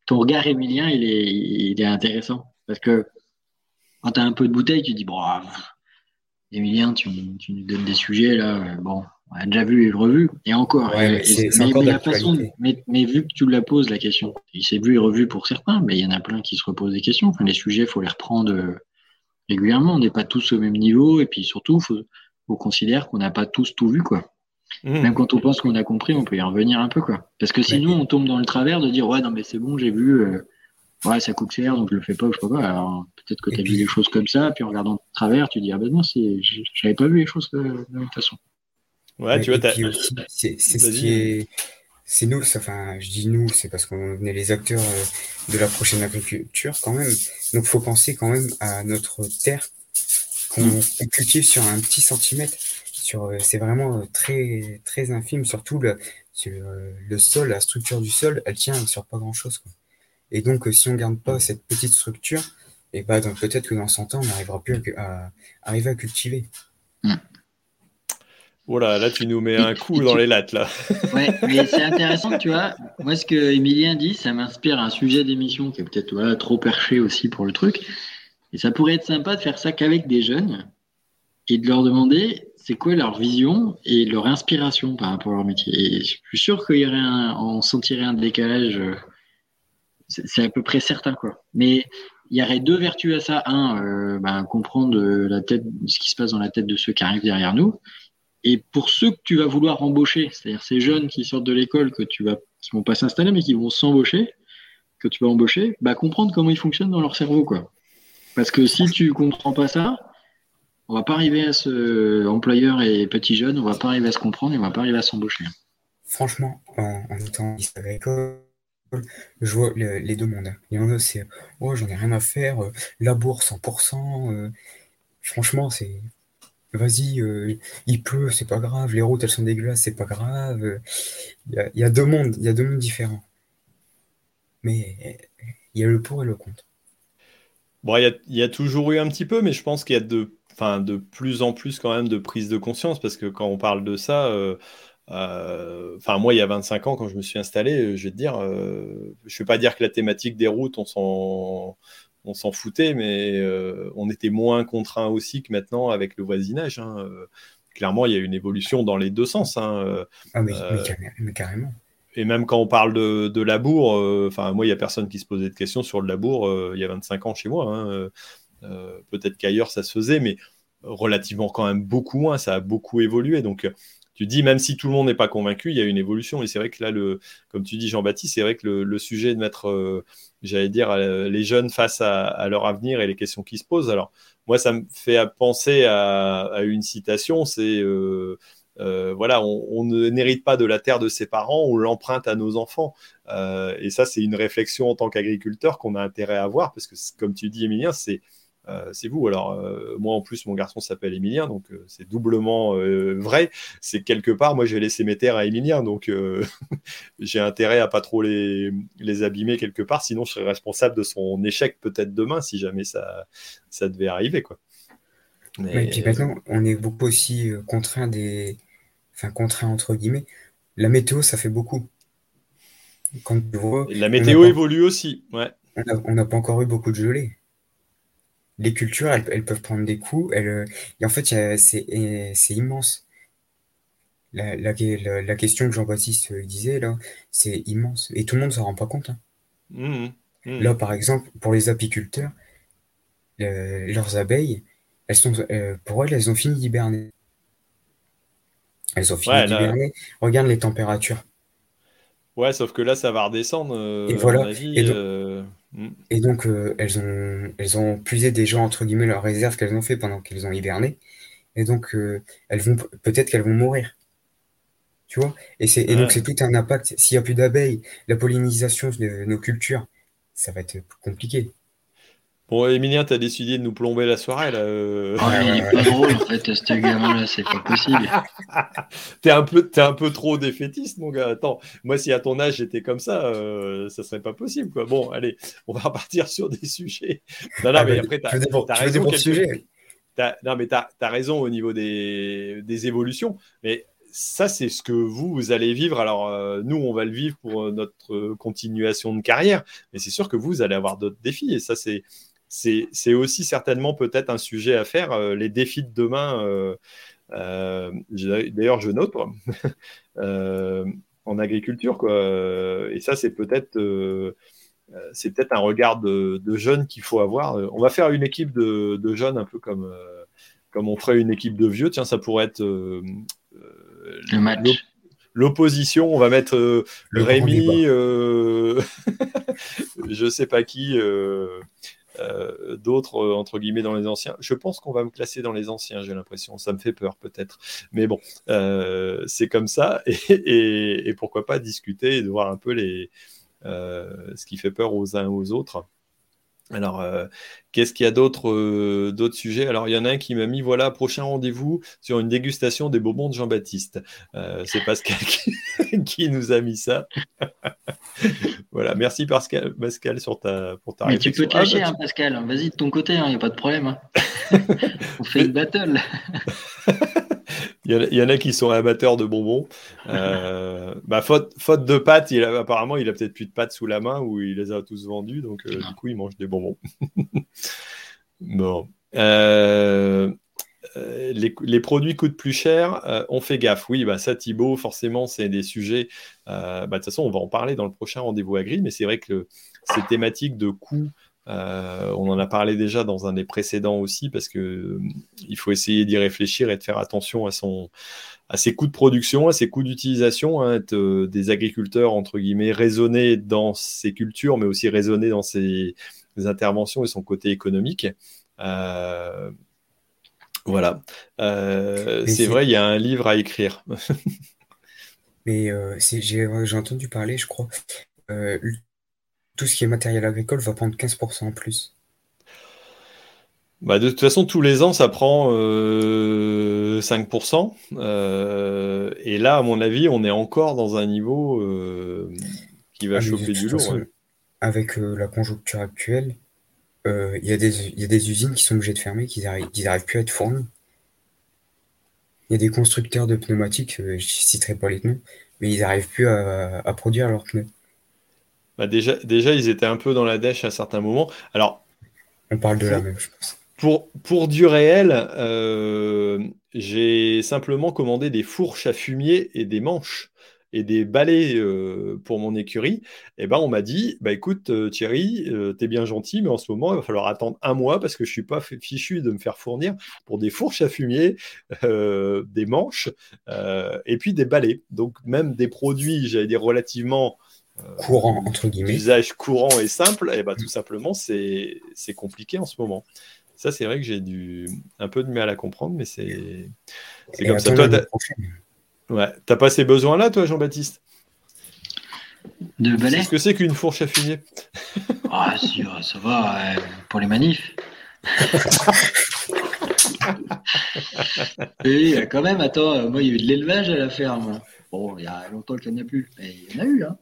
Ton regard, Emilien, il est, il est intéressant. Parce que quand tu as un peu de bouteille, tu dis, bon, ah, Emilien, tu, tu, nous donnes des sujets, là, euh, bon, on a déjà vu et revu, et encore. mais, mais, vu que tu la poses, la question, il s'est vu et revu pour certains, mais il y en a plein qui se reposent des questions. Enfin, les sujets, il faut les reprendre euh, régulièrement. On n'est pas tous au même niveau. Et puis surtout, il faut, considérer qu'on n'a pas tous tout vu. quoi. Mmh. Même quand on pense qu'on a compris, on peut y revenir un peu. quoi. Parce que sinon, on tombe dans le travers de dire Ouais, non, mais c'est bon, j'ai vu. Euh, ouais, ça coûte cher, donc je le fais pas, je sais pas Alors, peut-être que tu as vu des choses comme ça, puis en regardant de travers, tu dis Ah ben non, j'avais pas vu les choses de la même façon. Ouais, tu vois, c'est ce qui est c'est nous, enfin, je dis nous, c'est parce qu'on est les acteurs euh, de la prochaine agriculture quand même. Donc, faut penser quand même à notre terre qu'on mm. cultive sur un petit centimètre. Sur, euh, c'est vraiment euh, très, très infime. Surtout le, le sol, la structure du sol, elle tient sur pas grand chose. Quoi. Et donc, si on garde pas cette petite structure, et bah, donc peut-être que dans 100 ans, on n'arrivera plus à, arriver à cultiver. Voilà, là tu nous mets un coup dans les lattes là. *laughs* ouais, mais c'est intéressant, tu vois. Moi, ce que Emilien dit, ça m'inspire un sujet d'émission qui est peut-être trop perché aussi pour le truc. Et ça pourrait être sympa de faire ça qu'avec des jeunes et de leur demander c'est quoi leur vision et leur inspiration par rapport à leur métier. Et je suis sûr qu'il y aurait un, on sentirait un décalage. Euh, c'est à peu près certain, quoi. Mais il y aurait deux vertus à ça. Un, euh, ben, comprendre la tête, ce qui se passe dans la tête de ceux qui arrivent derrière nous. Et pour ceux que tu vas vouloir embaucher, c'est-à-dire ces jeunes qui sortent de l'école, que tu vas, qui vont pas s'installer, mais qui vont s'embaucher, que tu vas embaucher, bah, comprendre comment ils fonctionnent dans leur cerveau, quoi. Parce que si tu comprends pas ça, on va pas arriver à ce employeur et petit jeune, on va pas arriver à se comprendre et on va pas arriver à s'embaucher. Franchement, en, étant ici à l'école, je vois les deux mondes. Il y en a, c'est oh, j'en ai rien à faire, euh, labour 100%. Euh, franchement, c'est vas-y, euh, il pleut, c'est pas grave, les routes elles sont dégueulasses, c'est pas grave. Il y, a, deux mondes, il y a deux mondes différents. Mais il y a le pour et le contre. Bon, il y, a, toujours eu un petit peu, mais je pense qu'il y a de, de plus en plus quand même de prise de conscience, parce que quand on parle de ça, euh, euh, enfin moi il y a 25 ans quand je me suis installé, je vais te dire, je vais pas dire que la thématique des routes, on s'en on s'en foutait, mais euh, on était moins contraint aussi que maintenant avec le voisinage. Hein. Euh, clairement, il y a une évolution dans les deux sens. Hein. Euh, ah, mais, carrément. Et même quand on parle de, labour, enfin moi, il n'y a personne qui se posait de questions sur le labour il y a 25 ans chez moi. Hein. Peut-être qu'ailleurs ça se faisait, mais relativement quand même beaucoup moins. Ça a beaucoup évolué. Donc tu dis, même si tout le monde n'est pas convaincu, il y a une évolution. Et c'est vrai que là, comme tu dis, Jean-Baptiste, c'est vrai que le, sujet de mettre, euh, j'allais dire, euh, les jeunes face à, leur avenir et les questions qui se posent. Alors, moi, ça me fait penser à, une citation c'est. Euh, voilà, on, n'hérite pas de la terre de ses parents, on l'emprunte à nos enfants. et ça, c'est une réflexion en tant qu'agriculteur qu'on a intérêt à avoir, parce que, comme tu dis, Emilien, c'est euh, c'est vous. Alors, euh, moi en plus, mon garçon s'appelle Emilien, donc euh, c'est doublement vrai. C'est quelque part, moi j'ai laissé mes terres à Emilien, donc *laughs* j'ai intérêt à pas trop les, les abîmer quelque part, sinon je serais responsable de son échec peut-être demain si jamais ça, ça devait arriver. Quoi. Mais... et puis maintenant, on est beaucoup aussi contraint des. Enfin, contraint entre guillemets. La météo, ça fait beaucoup. Quand la météo évolue aussi, ouais. On n'a pas encore eu beaucoup de gelée les cultures, elles, peuvent prendre des coups. Elles, euh, et en fait, c'est immense. La, la, la, question que Jean-Baptiste euh, disait, là, c'est immense. Et tout le monde ne s'en rend pas compte. Hein. Mmh, mmh. Là, par exemple, pour les apiculteurs, leurs abeilles, elles sont, euh, pour elles, elles ont fini d'hiberner. Elles ont fini d'hiberner. Regarde les températures. Ouais, sauf que là, ça va redescendre. et voilà. Mm. Et donc, euh, elles, ont, elles ont puisé des gens, entre guillemets, leurs réserves qu'elles ont fait pendant qu'elles ont hiberné. Et donc, euh, elles vont peut-être qu'elles vont mourir. Tu vois? Et, c'est, et donc, c'est tout un impact. S'il n'y a plus d'abeilles, la pollinisation de nos cultures, ça va être compliqué. Bon, Emilien, t'as décidé de nous plomber la soirée là. Euh. il est *laughs* pas drôle en fait, ce gamin-là, c'est pas possible. *laughs* t'es un peu, un peu trop défaitiste, mon gars. Attends, moi, si à ton âge j'étais comme ça, euh, ça serait pas possible, quoi. Bon, allez, on va repartir sur des sujets. Non, non, ah, mais après, t'as, raison. non, mais t'as, as raison au niveau des, des évolutions, mais ça, c'est ce que vous, vous allez vivre. Alors, euh, nous, on va le vivre pour notre continuation de carrière, mais c'est sûr que vous, vous allez avoir d'autres défis. Et ça, c'est, c'est aussi certainement peut-être un sujet à faire, euh, les défis de demain. Euh, euh, d'ailleurs, je note *laughs* en agriculture, quoi. Et ça, c'est peut-être c'est peut-être un regard de, jeunes qu'il faut avoir. On va faire une équipe de, jeunes un peu comme, comme on ferait une équipe de vieux. Tiens, ça pourrait être l'opposition. On va mettre le Rémi, *laughs* je sais pas qui, euh, d'autres, euh, entre guillemets, dans les anciens. Je pense qu'on va me classer dans les anciens, j'ai l'impression. Ça me fait peur, peut-être. Mais bon, euh, c'est comme ça. *laughs* Et, pourquoi pas discuter et de voir un peu les, ce qui fait peur aux uns aux autres. Alors, euh, qu'est-ce qu'il y a d'autres euh, d'autres sujets? Alors, il y en a un qui m'a mis, voilà, prochain rendez-vous sur une dégustation des bonbons de Jean-Baptiste. Euh, c'est Pascal *laughs* qui, nous a mis ça. *laughs* voilà, merci Pascal, Pascal sur ta, pour ta Mais tu peux te lâcher, ah, bah, hein, Pascal. Vas-y de ton côté, il hein, n'y a pas de problème. Hein. *laughs* On fait une battle. Il y, en a, qui sont amateurs de bonbons. Euh, *laughs* bah, faute, faute, de pâtes, il apparemment, il a peut-être plus de pâtes sous la main ou il les a tous vendus. Donc, euh, du coup, il mange des bonbons. *laughs* bon. Euh, les, produits coûtent plus cher, on fait gaffe. Oui, bah, ça, Thibaut, forcément, c'est des sujets. Bah, de toute façon, on va en parler dans le prochain rendez-vous agri, mais c'est vrai que ces thématiques de coûts euh, on en a parlé déjà dans un des précédents aussi, parce que euh, il faut essayer d'y réfléchir et de faire attention à, son, à ses coûts de production, à ses coûts d'utilisation, hein, être euh, des agriculteurs, entre guillemets, raisonnés dans ses cultures, mais aussi raisonnés dans ses interventions et son côté économique. voilà. c'est vrai, il y a un livre à écrire. *laughs* mais j'ai entendu parler, je crois, tout ce qui est matériel agricole va prendre 15% en plus. Bah de toute façon, tous les ans, ça prend 5%. Euh, euh, et là, à mon avis, on est encore dans un niveau euh, qui va ah, chauffer du lourd. Avec la conjoncture actuelle, il y, a des usines qui sont obligées de fermer, qui n'arrivent plus à être fournies. Il y a des constructeurs de pneumatiques, je ne citerai pas les noms, mais ils n'arrivent plus à, à produire leurs pneus. Bah déjà, déjà, ils étaient un peu dans la dèche à certains moments. Alors, on parle de la même, je pense. Pour, pour du réel, euh, j'ai simplement commandé des fourches à fumier et des manches et des balais euh, pour mon écurie. Et eh ben, on m'a dit, bah écoute euh, Thierry, t'es bien gentil, mais en ce moment, il va falloir attendre un mois parce que je suis pas fichu de me faire fournir pour des fourches à fumier, des manches et puis des balais. Donc même des produits, j'allais dire relativement courant, entre guillemets. Usage courant et simple, et bah, tout simplement, c'est compliqué en ce moment. Ça, c'est vrai que j'ai du un peu de mal à comprendre, mais c'est comme ça. Toi, ouais. t'as pas ces besoins-là, toi, Jean-Baptiste? De balai? Qu'est-ce que c'est qu'une fourche à fumier? Ah, si, ça va, pour les manifs. *laughs* oui, quand même, attends, moi, il y a eu de l'élevage à la ferme. Bon, il y a longtemps qu'il n'y en a plus, mais il y en a eu, hein.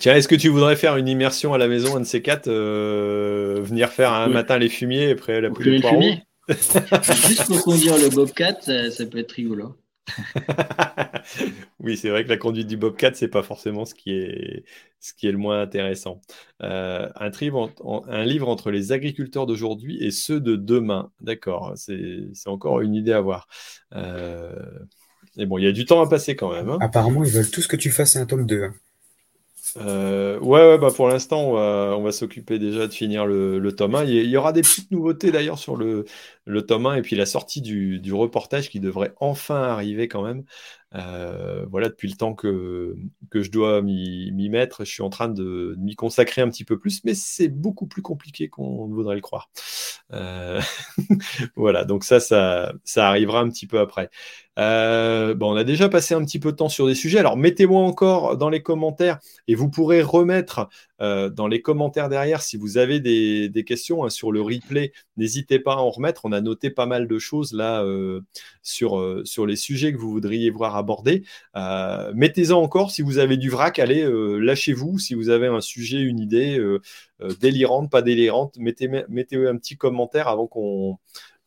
Tiens, est-ce que tu voudrais faire une immersion à la maison, un de ces quatre, euh, venir faire un matin les fumiers et après la pluie les fumiers *laughs* Juste pour conduire le Bobcat, ça, peut être rigolo. *laughs* oui, c'est vrai que la conduite du Bobcat, c'est pas forcément ce qui est, ce qui est le moins intéressant. Euh, un, un, livre entre les agriculteurs d'aujourd'hui et ceux de demain. D'accord, c'est encore une idée à voir. Euh, et bon, il y a du temps à passer quand même. Hein. Apparemment, ils veulent tout ce que tu fasses un tome 2. Euh, ouais, ouais, bah pour l'instant, on va, s'occuper déjà de finir le, tome 1. Il y aura des petites nouveautés d'ailleurs sur le, le tome 1 et puis la sortie du, reportage qui devrait enfin arriver quand même. Euh, voilà, depuis le temps que, je dois m'y mettre, je suis en train de, m'y consacrer un petit peu plus, mais c'est beaucoup plus compliqué qu'on ne voudrait le croire. Euh, *laughs* voilà, donc ça, ça, ça arrivera un petit peu après. Euh, bon, on a déjà passé un petit peu de temps sur des sujets. Alors, mettez-moi encore dans les commentaires et vous pourrez remettre euh, dans les commentaires derrière si vous avez des, questions hein, sur le replay. N'hésitez pas à en remettre. On a noté pas mal de choses là euh, sur, sur les sujets que vous voudriez voir abordés. Mettez-en encore. Si vous avez du vrac, allez, lâchez-vous. Si vous avez un sujet, une idée délirante, pas délirante, mettez, mettez un petit commentaire avant qu'on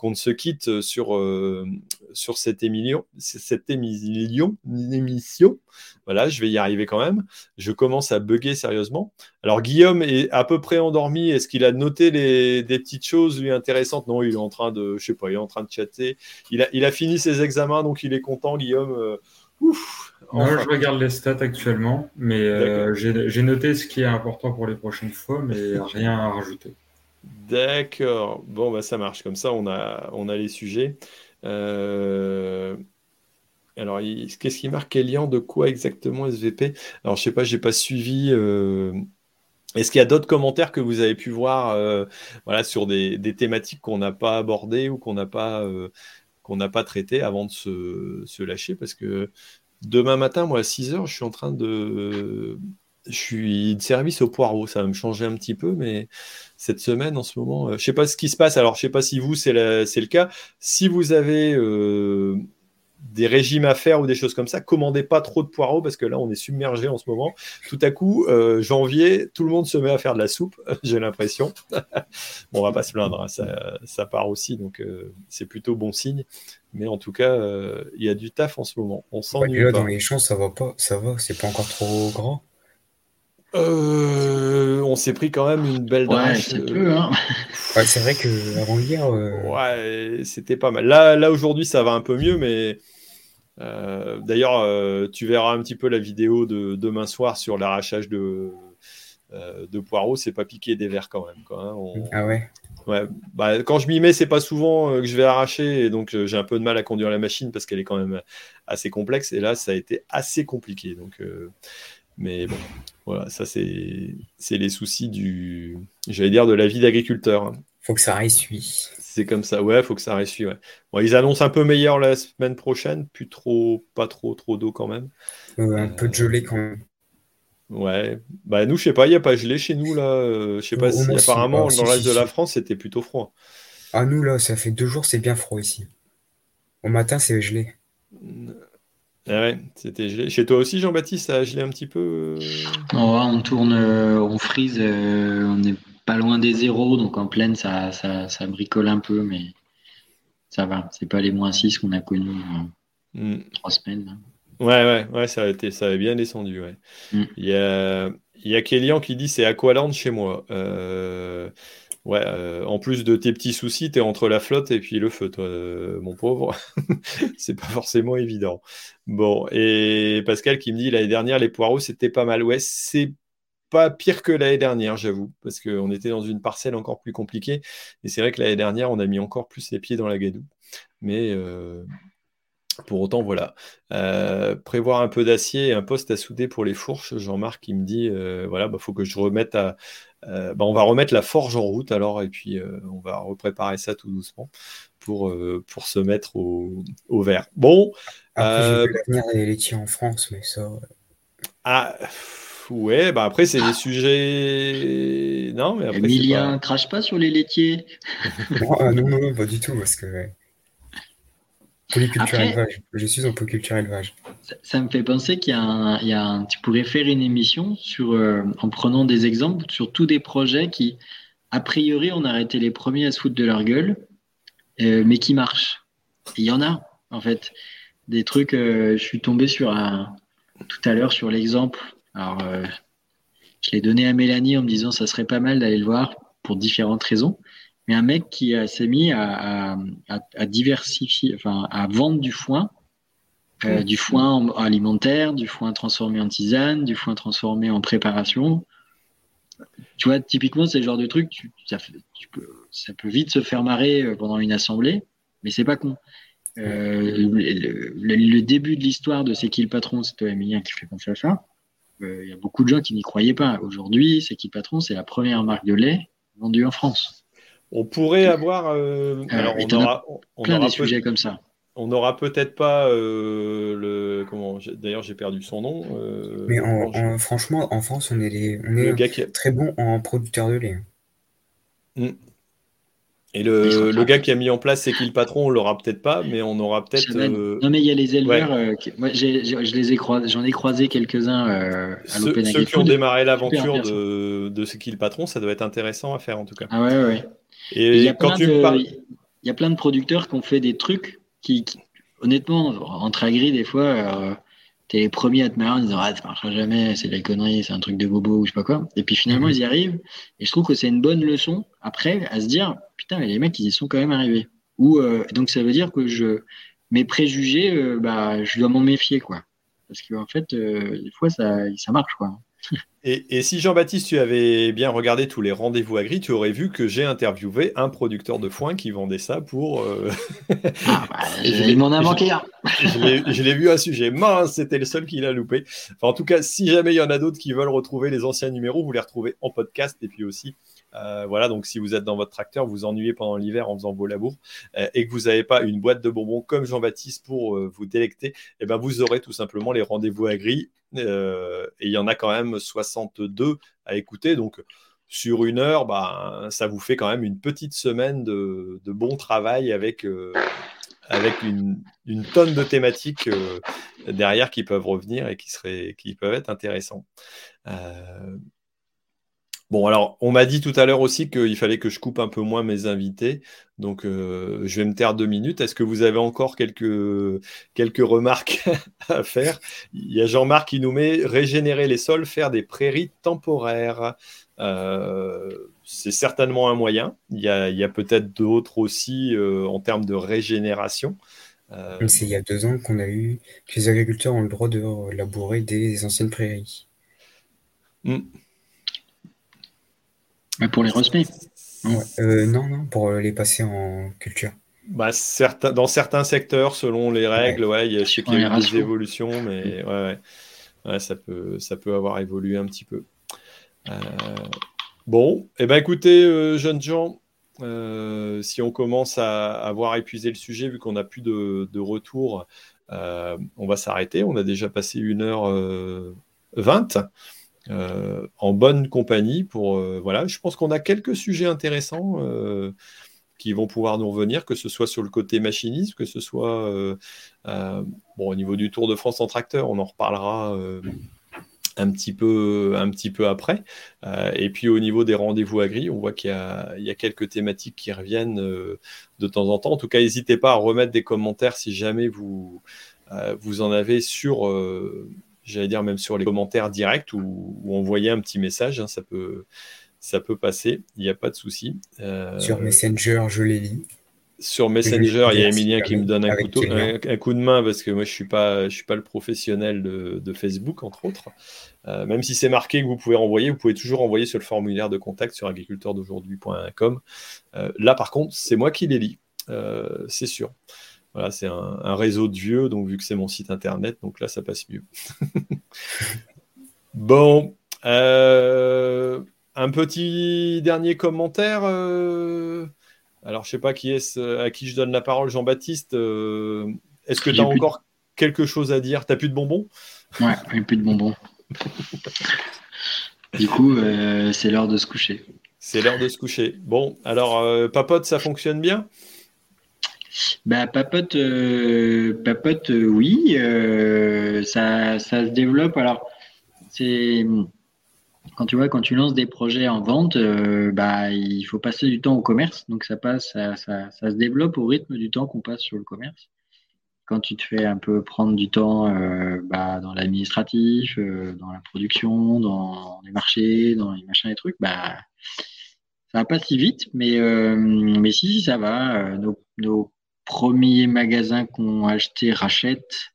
qu'on se quitte euh, sur, euh, sur cette, émission, cette émission, émission. Voilà, je vais y arriver quand même. Je commence à bugger sérieusement. Alors, Guillaume est à peu près endormi. Est-ce qu'il a noté les, des petites choses lui intéressantes? Non, il est en train de, je sais pas, il est en train de chatter. Il a, il a fini ses examens, donc il est content, Guillaume. Euh, ouf, Moi, je regarde les stats actuellement, mais j'ai noté ce qui est important pour les prochaines fois, mais *laughs* rien à rajouter. D'accord. Bon, bah, ça marche. Comme ça, on a, on a les sujets. Euh, alors, qu'est-ce qui marque Elian? De quoi exactement SVP Alors, je sais pas, j'ai pas suivi. Euh, est-ce qu'il y a d'autres commentaires que vous avez pu voir euh, sur des, thématiques qu'on n'a pas abordées ou qu'on n'a pas, traitées avant de se, se, lâcher? Parce que demain matin, moi, à 6 heures, je suis en train de je suis de service au poireau. Ça va me changer un petit peu, mais cette semaine, en ce moment, je sais pas ce qui se passe. Alors, je sais pas si vous, c'est le cas. Si vous avez des régimes à faire ou des choses comme ça, commandez pas trop de poireaux parce que là, on est submergé en ce moment. Tout à coup, euh, janvier, tout le monde se met à faire de la soupe, *laughs* j'ai l'impression. *laughs* bon, on va pas se plaindre, hein, ça, part aussi, donc euh, c'est plutôt bon signe. Mais en tout cas, euh, il y a du taf en ce moment. On sent là, dans les champs, ça va pas, ça va, c'est pas encore trop grand. On s'est pris quand même une belle ouais, c'est peu, hein. c'est vrai que avant hier. Ouais, c'était pas mal. Là, là aujourd'hui, ça va un peu mieux, mais euh, d'ailleurs, euh, tu verras un petit peu la vidéo de demain soir sur l'arrachage de, euh, de poireaux. C'est pas piqué des verres quand même. Quoi, hein. Ah ouais Ouais, bah, quand je m'y mets, c'est pas souvent que je vais arracher, et donc j'ai un peu de mal à conduire la machine parce qu'elle est quand même assez complexe. Et là, ça a été assez compliqué. Donc, mais bon, voilà, ça c'est les soucis du, j'allais dire, de la vie d'agriculteur. Hein. Faut que ça réussit. C'est comme ça, ouais, faut que ça réussisse. Ouais. Bon, ils annoncent un peu meilleur la semaine prochaine, plus trop, pas trop, trop d'eau quand même. Euh, un peu de gelée quand même. Ouais, bah nous, je sais pas, il n'y a pas gelé chez nous là. Euh, je sais pas si apparemment dans le reste de la France c'était plutôt froid. Ah, nous là, ça fait deux jours, c'est bien froid ici. Au matin, c'est gelé. Ah ouais, c'était gelé. Chez toi aussi, Jean-Baptiste, ça a gelé un petit peu euh On tourne, on frise, on est pas loin des zéros, donc en pleine, ça, ça, bricole un peu, mais ça va. C'est pas les moins 6 qu'on a connus euh, mm. trois semaines. Ouais, ouais, ouais, ça a, été, ça a bien descendu. Ouais. Mm. Il, y a, il y a Kélian qui dit c'est Aqualand chez moi. Euh, ouais, euh, en plus de tes petits soucis, tu es entre la flotte et puis le feu, toi, mon pauvre. *laughs* c'est pas forcément évident. Bon, et Pascal qui me dit l'année dernière, les poireaux, c'était pas mal. Ouais, c'est pas pire que l'année dernière, j'avoue, parce qu'on était dans une parcelle encore plus compliquée. Et c'est vrai que l'année dernière, on a mis encore plus les pieds dans la gadoue. Mais euh, pour autant, voilà. Euh, prévoir un peu d'acier et un poste à souder pour les fourches. Jean-Marc, il me dit, euh, voilà, bah, faut que je remette à. Bah, on va remettre la forge en route alors, et puis on va repréparer ça tout doucement pour, pour se mettre au, au vert. Bon. Après, l'avenir des laitiers en France, mais ça. Ah. Ouais, bah après, c'est des ah. sujets. Non, mais après. Emilien, crache pas sur les laitiers. Non, non, non, pas du tout, parce que. Polyculture élevage. Je suis en polyculture élevage. Ça, me fait penser qu'il y a, un, il y a un, Tu pourrais faire une émission sur, euh, en prenant des exemples sur tous des projets qui, a priori, on a arrêté les premiers à se foutre de leur gueule, euh, mais qui marchent. Il y en a, en fait. Des trucs. Euh, je suis tombé sur un. Tout à l'heure sur l'exemple alors, je l'ai donné à Mélanie en me disant ça serait pas mal d'aller le voir pour différentes raisons. Mais un mec qui s'est mis à, diversifier, enfin à vendre du foin, euh, mmh. du foin alimentaire, du foin transformé en tisane, du foin transformé en préparation. Tu vois, typiquement, c'est le genre de truc, ça, peut, vite se faire marrer euh, pendant une assemblée, mais c'est pas con. le, début de l'histoire de C'est qui le patron C'est toi, Emilien, qui fait ça il y a beaucoup de gens qui n'y croyaient pas. Aujourd'hui, c'est qui patron, c'est la première marque de lait vendue en France. On pourrait avoir. Euh, alors, on aura, on plein aura sujets comme ça. On n'aura peut-être pas euh, le. Comment D'ailleurs, j'ai perdu son nom. Euh, Mais franchement, en France, on est, on est très bon en producteur de lait. Mm. Et le, gars qui a mis en place C'est qui le patron, on l'aura peut-être pas, mais on aura peut-être. Euh, non, mais il y a les éleveurs. Euh, moi, je les ai croisés, j'en ai croisé quelques-uns euh, à l'Open Ceux qui ont démarré l'aventure de, de C'est qui le patron, ça doit être intéressant à faire en tout cas. Ah ouais, ouais. Et il y a quand tu Il y a plein de producteurs qui ont fait des trucs qui, honnêtement, entre agri, des fois, t'es les premiers à te marrer en disant ah ça marchera jamais, c'est de la connerie, c'est un truc de bobo ou je sais pas quoi. Et puis finalement mhm. ils y arrivent. Et je trouve que c'est une bonne leçon après à se dire putain mais les mecs ils y sont quand même arrivés. Ou euh, donc ça veut dire que je mes préjugés euh, bah je dois m'en méfier quoi. Parce qu'en fait euh, des fois ça ça marche quoi. *laughs* Et, si Jean-Baptiste, tu avais bien regardé tous les rendez-vous agri, tu aurais vu que j'ai interviewé un producteur de foin qui vendait ça pour. Euh, ah, bah, *laughs* il m'en a manqué *laughs* un. je l'ai vu à sujet. Mince, c'était le seul qui l'a loupé. en tout cas, si jamais il y en a d'autres qui veulent retrouver les anciens numéros, vous les retrouvez en podcast et puis aussi Euh, voilà, donc si vous êtes dans votre tracteur, vous ennuyez pendant l'hiver en faisant vos labours euh, et que vous n'avez pas une boîte de bonbons comme Jean-Baptiste pour vous délecter, eh ben vous aurez tout simplement les rendez-vous à gris. Et il y en a quand même 62 à écouter. Donc sur une heure, bah, ça vous fait quand même une petite semaine de, bon travail avec, euh, une, tonne de thématiques euh, derrière qui peuvent revenir et qui, peuvent être intéressants. Euh, bon, alors, on m'a dit tout à l'heure aussi qu'il fallait que je coupe un peu moins mes invités. Donc, je vais me taire deux minutes. Est-ce que vous avez encore quelques, quelques remarques *laughs* à faire? Il y a Jean-Marc qui nous met régénérer les sols, faire des prairies temporaires. Euh, c'est certainement un moyen. Il y a, peut-être d'autres aussi euh, en termes de régénération. Euh, c'est il y a deux ans qu'on a eu que les agriculteurs ont le droit de labourer des anciennes prairies. Hmm. Mais pour les respirer Non, non, pour les passer en culture. Bah, dans certains secteurs, selon les règles, ouais, il y a, je sais qu'il y a eu des évolutions, mais ouais, ça, peut, ça peut avoir évolué un petit peu. Euh, bon, eh ben écoutez, euh, jeunes gens, euh, si on commence à avoir épuisé le sujet, vu qu'on n'a plus de, retour, on va s'arrêter. On a déjà passé une heure vingt en bonne compagnie. Pour voilà, je pense qu'on a quelques sujets intéressants qui vont pouvoir nous revenir, que ce soit sur le côté machinisme, que ce soit au niveau du Tour de France en tracteur, on en reparlera un petit peu, après. Euh, et puis au niveau des rendez-vous agri, on voit qu'il y, a, quelques thématiques qui reviennent euh, de temps en temps. En tout cas, n'hésitez pas à remettre des commentaires si jamais euh, vous en avez sur, j'allais dire même sur les commentaires directs ou, envoyer un petit message. Hein, ça, peut, ça peut passer, il n'y a pas de souci. sur Messenger, je les lis. Sur Messenger, il y a Emilien qui me donne un, couteau, un, coup de main parce que moi je suis pas, je suis pas le professionnel de, Facebook entre autres. Euh, même si c'est marqué que vous pouvez renvoyer, vous pouvez toujours envoyer sur le formulaire de contact sur agriculteurdaujourd'hui.com. Euh, là par contre, c'est moi qui les lis, euh, c'est sûr. Voilà, c'est un, réseau de vieux, donc vu que c'est mon site internet, donc là ça passe mieux. *laughs* bon, un petit dernier commentaire. Alors, je sais pas qui est à qui je donne la parole, Jean-Baptiste. Euh, est-ce que tu as encore quelque chose à dire? Tu n'as plus de bonbons? Ouais, plus de bonbons. *laughs* du coup, euh, c'est l'heure de se coucher. C'est l'heure de se coucher. Bon, alors, euh, papote, ça fonctionne bien? Bah, papote, papote oui. ça, ça se développe. Alors, c'est quand tu vois, quand tu lances des projets en vente, euh, bah, il faut passer du temps au commerce. Donc, ça passe, ça, ça, se développe au rythme du temps qu'on passe sur le commerce. Quand tu te fais un peu prendre du temps euh, bah, dans l'administratif, euh, dans la production, dans les marchés, dans les machins et trucs, bah, ça va pas si vite, mais, mais si, ça va. Nos premiers magasins qu'on acheté rachètent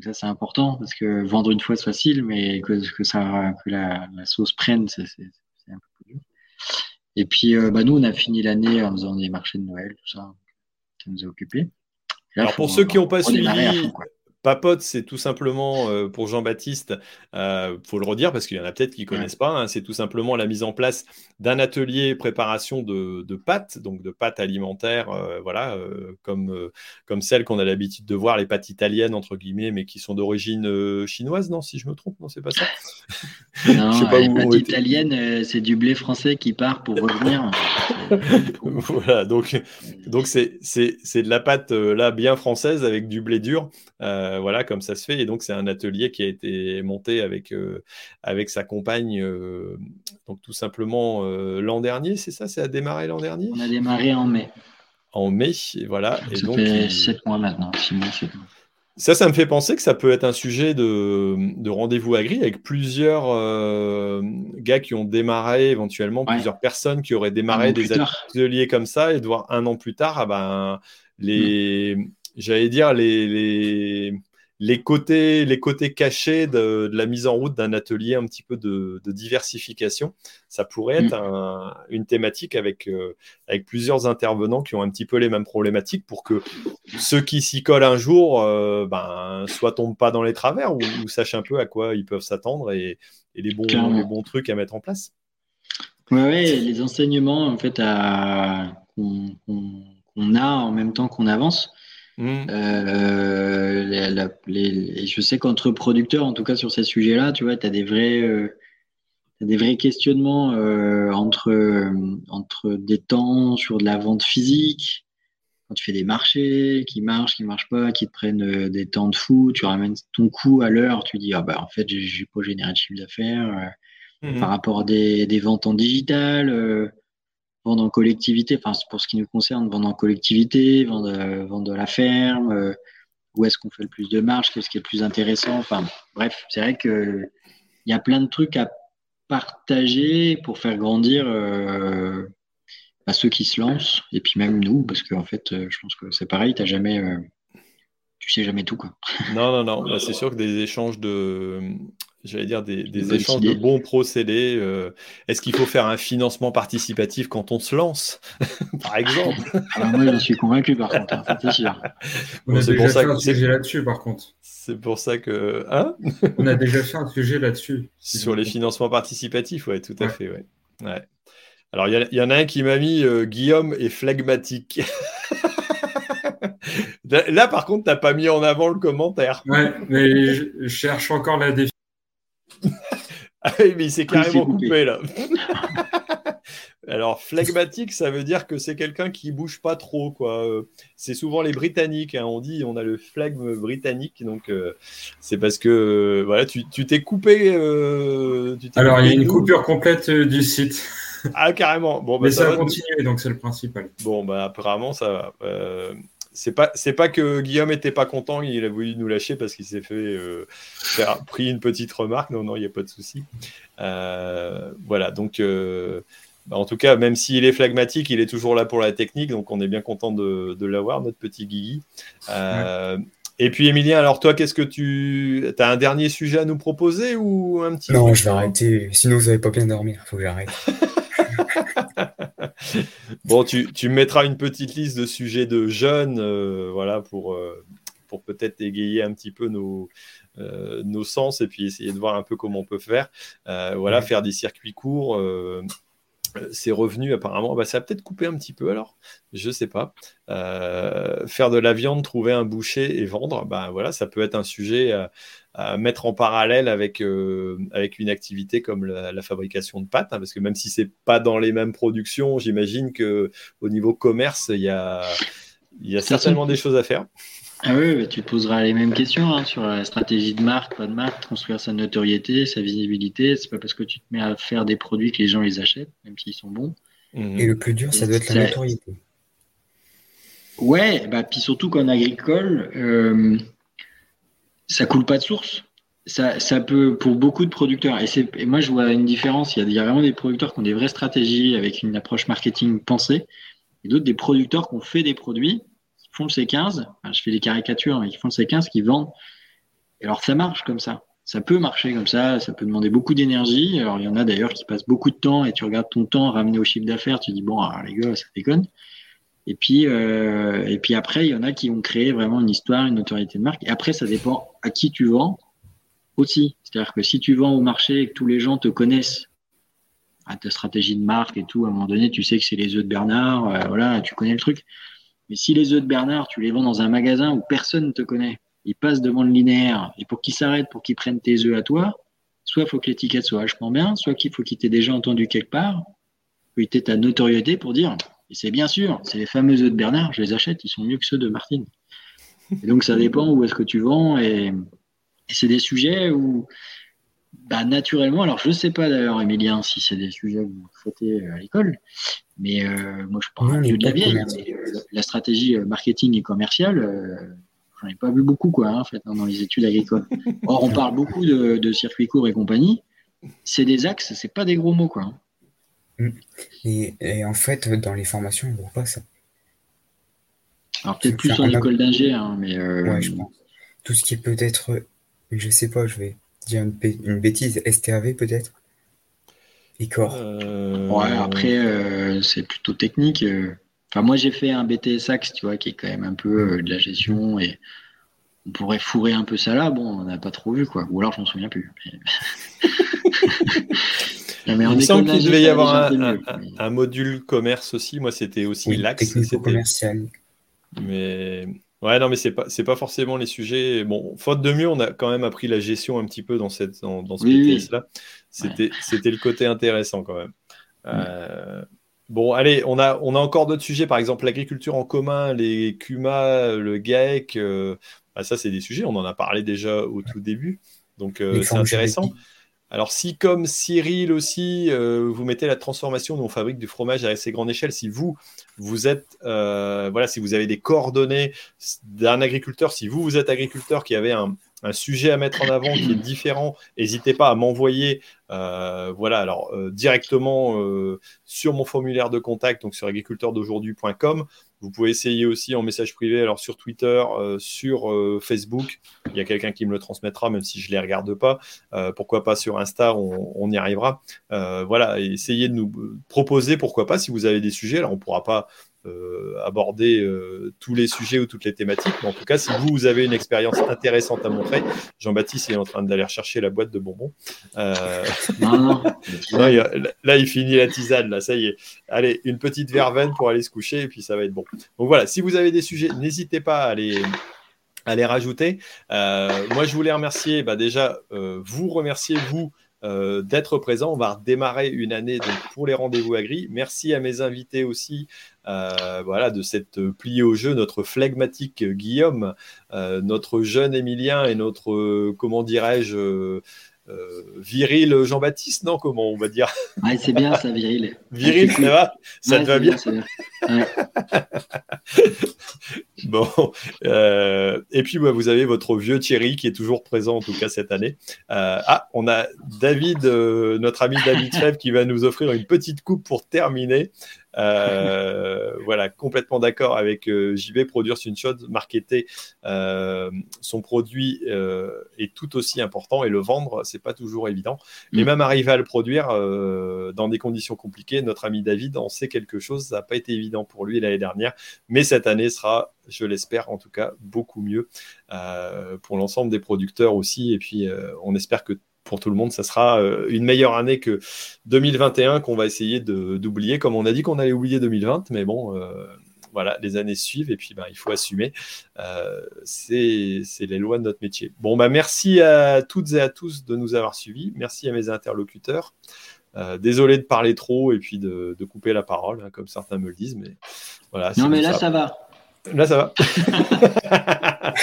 ça, c'est important parce que vendre une fois, c'est facile, mais que, que, ça, que la, sauce prenne, c'est un peu plus dur. Et puis, euh, bah, nous, on a fini l'année en faisant des marchés de Noël, tout ça. Ça nous a occupés. Alors, pour ceux qui n'ont pas suivi, Papote, c'est tout simplement euh, pour Jean-Baptiste, il euh, faut le redire parce qu'il y en a peut-être qui ne connaissent pas, hein, c'est tout simplement la mise en place d'un atelier préparation de, pâtes, donc de pâtes alimentaires, euh, voilà, comme, comme celles qu'on a l'habitude de voir, les pâtes italiennes, entre guillemets, mais qui sont d'origine chinoise, non, si je me trompe, non, c'est pas ça? *laughs* Non, les pâtes italiennes, c'est du blé français qui part pour revenir. *laughs* voilà, donc donc c'est de la pâte là bien française avec du blé dur. Euh, voilà, comme ça se fait. Et donc, c'est un atelier qui a été monté avec, euh, avec sa compagne, euh, donc tout simplement l'an dernier, c'est ça? Ça a démarré l'an dernier? On a démarré en mai. En mai, voilà. et ça donc, fait 7 mois maintenant, 6 mois, Ça, ça me fait penser que ça peut être un sujet de, de rendez-vous agri avec plusieurs gars qui ont démarré, éventuellement plusieurs personnes qui auraient démarré des ateliers comme ça et de voir un an plus tard, ah ben, les, mm j'allais dire, les, les, côtés, les côtés cachés de, la mise en route d'un atelier un petit peu de, diversification. Ça pourrait être mm. une thématique avec, euh, avec plusieurs intervenants qui ont un petit peu les mêmes problématiques pour que ceux qui s'y collent un jour, euh, ben, soit tombent pas dans les travers ou, sachent un peu à quoi ils peuvent s'attendre et, les, bons, les bons trucs à mettre en place. Ouais, les enseignements en fait qu'on a en même temps qu'on avance. Mmh. Euh, je sais qu'entre producteurs, en tout cas sur ces sujets-là, tu vois, tu as des vrais, euh, des vrais questionnements euh, entre, entre des temps sur de la vente physique, quand tu fais des marchés qui marchent, qui marchent pas, qui te prennent des temps de fou, tu ramènes ton coût à l'heure, tu dis, ah bah en fait, j'ai pas généré de chiffre d'affaires. Mmh. Par rapport à des, des ventes en digital, vendre en collectivité, enfin pour ce qui nous concerne, vendre en collectivité, vendre, euh, vendre de la ferme, euh, où est-ce qu'on fait le plus de marge, qu'est-ce qui est le plus intéressant, enfin bref, c'est vrai qu'il y a plein de trucs à partager pour faire grandir euh, bah, ceux qui se lancent, et puis même nous, parce qu'en fait, je pense que c'est pareil, tu jamais tu sais jamais tout. Quoi. Non, non, non. *laughs* Bah, c'est sûr que des échanges de, j'allais dire, des, échanges de bons procédés. Euh, est-ce qu'il faut faire un financement participatif quand on se lance, *laughs* par exemple? Alors Moi, je suis convaincu, par contre. Hein, on a déjà fait un sujet là-dessus, par contre. C'est pour ça que. Hein? On a déjà fait un sujet là-dessus. Sur les financements participatifs, oui, tout à fait. Ouais. ouais. Alors, il y, en a un qui m'a mis euh, Guillaume est phlegmatique. *laughs* Là, par contre, tu n'as pas mis en avant le commentaire. Ouais, mais je cherche encore la définition ah oui, mais il s'est carrément coupé là. *laughs* Alors, phlegmatique, ça veut dire que c'est quelqu'un qui bouge pas trop, quoi. Euh, c'est souvent les Britanniques. Hein. On dit, on a le flegme britannique, donc euh, c'est parce que euh, voilà, tu t'es coupé. Alors, il y a une coupure complète du site. Ah, carrément. Bon, bah, Mais ça, va continuer, donc c'est le principal. Bon, bah, apparemment, ça va c'est pas c'est pas que Guillaume était pas content, il a voulu nous lâcher parce qu'il s'est fait euh, faire pris une petite remarque. Non non, il n'y a pas de souci. Euh, voilà donc. Euh, bah, en tout cas, même s'il est phlegmatique, il est toujours là pour la technique, donc on est bien content de, de l'avoir, notre petit Guigui. Et puis, Emilien, alors toi, qu'est-ce que tu. as un dernier sujet à nous proposer ou un petit. Non, je vais arrêter. Sinon, vous n'allez pas bien dormir. Il faut que j'arrête. *laughs* *laughs* bon, tu, tu, mettras une petite liste de sujets de jeunes, euh, voilà, pour, euh, pour peut-être égayer un petit peu nos, euh, nos sens et puis essayer de voir un peu comment on peut faire. voilà, faire des circuits courts. C'est revenu apparemment, bah, ça a peut-être coupé un petit peu alors, je sais pas. faire de la viande, trouver un boucher et vendre, bah, voilà, ça peut être un sujet à mettre en parallèle avec, euh, avec une activité comme la, fabrication de pâtes, hein, parce que même si c'est pas dans les mêmes productions, j'imagine que au niveau commerce, il y a, y a certainement des choses à faire. Ah oui, tu te poseras les mêmes questions hein, sur la stratégie de marque, pas de marque, construire sa notoriété, sa visibilité. C'est pas parce que tu te mets à faire des produits que les gens les achètent, même s'ils sont bons. Mhm. Et le plus dur, ça doit être la notoriété. Ouais, bah, puis surtout qu'en agricole, euh, ça coule pas de source. Ça, ça, peut, pour beaucoup de producteurs, et, et, moi je vois une différence, il y, a, vraiment des producteurs qui ont des vraies stratégies avec une approche marketing pensée, et d'autres des producteurs qui ont fait des produits, font le C15, je fais des caricatures, mais qui font le C15, qui vendent. Et alors ça marche comme ça. Ça peut marcher comme ça, ça peut demander beaucoup d'énergie. Alors il y en a d'ailleurs qui passent beaucoup de temps, et tu regardes ton temps ramené au chiffre d'affaires, tu dis, bon, alors, les gars, ça déconne. Et puis, euh, et puis après, il y en a qui ont créé vraiment une histoire, une notoriété de marque. Et après, ça dépend à qui tu vends aussi. C'est-à-dire que si tu vends au marché et que tous les gens te connaissent, à ta stratégie de marque et tout, à un moment donné, tu sais que c'est les œufs de Bernard, euh, voilà, tu connais le truc. Mais si les œufs de Bernard, tu les vends dans un magasin où personne ne te connaît, ils passent devant le linéaire, et pour qu'ils s'arrêtent, pour qu'ils prennent tes œufs à toi, soit il faut que l'étiquette soit vachement bien, soit qu'il faut qu'ils t'aient déjà entendu quelque part, que tu ta notoriété pour dire et c'est bien sûr, c'est les fameux œufs de Bernard, je les achète, ils sont mieux que ceux de Martine. Et donc ça dépend où est-ce que tu vends. Et, c'est des sujets où, bah, naturellement, alors je ne sais pas d'ailleurs, Emilien, si c'est des sujets que vous traitez à l'école, mais euh, moi je parle de la vieille. Euh, la stratégie euh, marketing et commerciale, j'en ai pas vu beaucoup quoi, hein, en fait, dans les études agricoles. Or, on parle beaucoup de, de circuits courts et compagnie. C'est des axes, c'est pas des gros mots quoi. Hein. Mm. Et, en fait, dans les formations, on ne voit pas ça. Alors peut-être plus en école d'ingé, hein, mais... Euh, je pense. Tout ce qui peut être, je sais pas, je vais dire une, bêtise, STAV peut-être? Corps. Euh, ouais, après, euh, c'est plutôt technique. Enfin, moi, j'ai fait un BTS Axe, tu vois, qui est quand même un peu de la gestion et on pourrait fourrer un peu ça là. Bon, on n'a pas trop vu, quoi. Ou alors, je m'en souviens plus. *laughs* il me semble qu'il devait y avoir un, module commerce aussi. Moi, c'était aussi oui, l'axe. commercial. Mais ouais, non, mais c'est pas c'est pas forcément les sujets. Bon, faute de mieux, on a quand même appris la gestion un petit peu dans cette dans, ce BTS là. C'était c'était le côté intéressant quand même. Euh, bon, allez, on a, on a encore d'autres sujets, par exemple l'agriculture en commun, les CUMA, le GAEC. Euh, bah, ça, c'est des sujets, on en a parlé déjà au tout début. Donc, euh, c'est intéressant. Alors, si comme Cyril aussi, vous mettez la transformation, nous on fabrique du fromage à assez grande échelle, si vous, vous êtes, voilà, si vous avez des coordonnées d'un agriculteur, si vous, vous êtes agriculteur qui avait un, sujet à mettre en avant qui est différent, n'hésitez pas à m'envoyer euh, voilà, alors euh, directement euh, sur mon formulaire de contact, donc sur agriculteurdaujourd'hui.com. Vous pouvez essayer aussi en message privé, alors sur Twitter, sur Facebook. Il y a quelqu'un qui me le transmettra, même si je ne les regarde pas. pourquoi pas sur Insta, on, on y arrivera. voilà, essayez de nous proposer, pourquoi pas, si vous avez des sujets. Alors, on ne pourra pas euh, aborder euh, tous les sujets ou toutes les thématiques. Mais en tout cas, si vous, vous avez une expérience intéressante à montrer, Jean-Baptiste est en train d'aller chercher la boîte de bonbons. Euh, *laughs* là, il finit la tisane, là, ça y est. Allez, une petite verveine pour aller se coucher et puis ça va être bon. Donc voilà, si vous avez des sujets, n'hésitez pas à les à les rajouter. moi, je voulais remercier, bah, déjà, vous remercier, vous, d'être présent. On va redémarrer une année pour les rendez-vous agri. Merci à mes invités aussi euh, voilà, de cette pli au jeu, notre flegmatique Guillaume, euh, notre jeune Émilien et notre, euh, comment dirais-je, viril Jean-Baptiste, non Comment on va dire? C'est bien ça, viril. *laughs* viril, ça va? Ça te va bien, *laughs* Bon, et puis bah, vous avez votre vieux Thierry qui est toujours présent en tout cas cette année. ah, on a David, notre ami David Chef qui va nous offrir une petite coupe pour terminer. Euh, voilà, complètement d'accord avec euh, JB. Produire une chose, marketer euh, son produit est tout aussi important et le vendre, c'est pas toujours évident. Mais mm. même arriver à le produire dans des conditions compliquées, notre ami David en sait quelque chose. Ça n'a pas été évident pour lui l'année dernière, mais cette année sera, je l'espère en tout cas, beaucoup mieux pour l'ensemble des producteurs aussi. Et puis, on espère que pour tout le monde, ça sera euh, une meilleure année que 2021 qu'on va essayer d'oublier, comme on a dit qu'on allait oublier 2020, mais bon, euh, voilà, les années suivent et puis ben, il faut assumer. Euh, c'est les lois de notre métier. Bon, bah, merci à toutes et à tous de nous avoir suivis. Merci à mes interlocuteurs. désolé de parler trop et puis de, couper la parole, hein, comme certains me le disent, mais voilà. Non, mais là, ça va. Là, ça va. *laughs*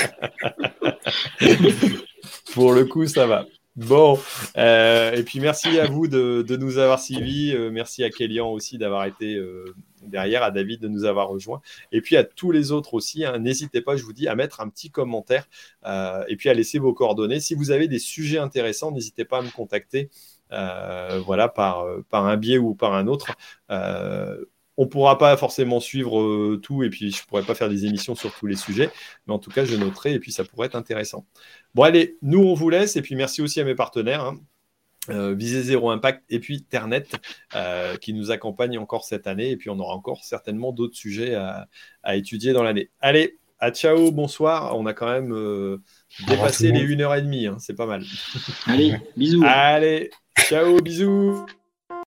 *laughs* Pour le coup, ça va. Bon, euh, et puis merci à vous de, nous avoir suivis. Euh, merci à Kélian aussi d'avoir été euh, derrière, à David de nous avoir rejoints. Et puis à tous les autres aussi, hein, n'hésitez pas, je vous dis, à mettre un petit commentaire et puis à laisser vos coordonnées. Si vous avez des sujets intéressants, n'hésitez pas à me contacter. voilà, par, par un biais ou par un autre on ne pourra pas forcément suivre euh, tout et puis je ne pourrai pas faire des émissions sur tous les sujets, mais en tout cas, je noterai et puis ça pourrait être intéressant. Bon, allez, nous, on vous laisse et puis merci aussi à mes partenaires. Hein. Euh, Viser Zéro Impact et puis Ternet euh, qui nous accompagne encore cette année et puis on aura encore certainement d'autres sujets à, étudier dans l'année. Allez, à ciao, bonsoir. On a quand même dépassé les 1h30, hein, c'est pas mal. Allez, bisous. Allez, ciao, bisous.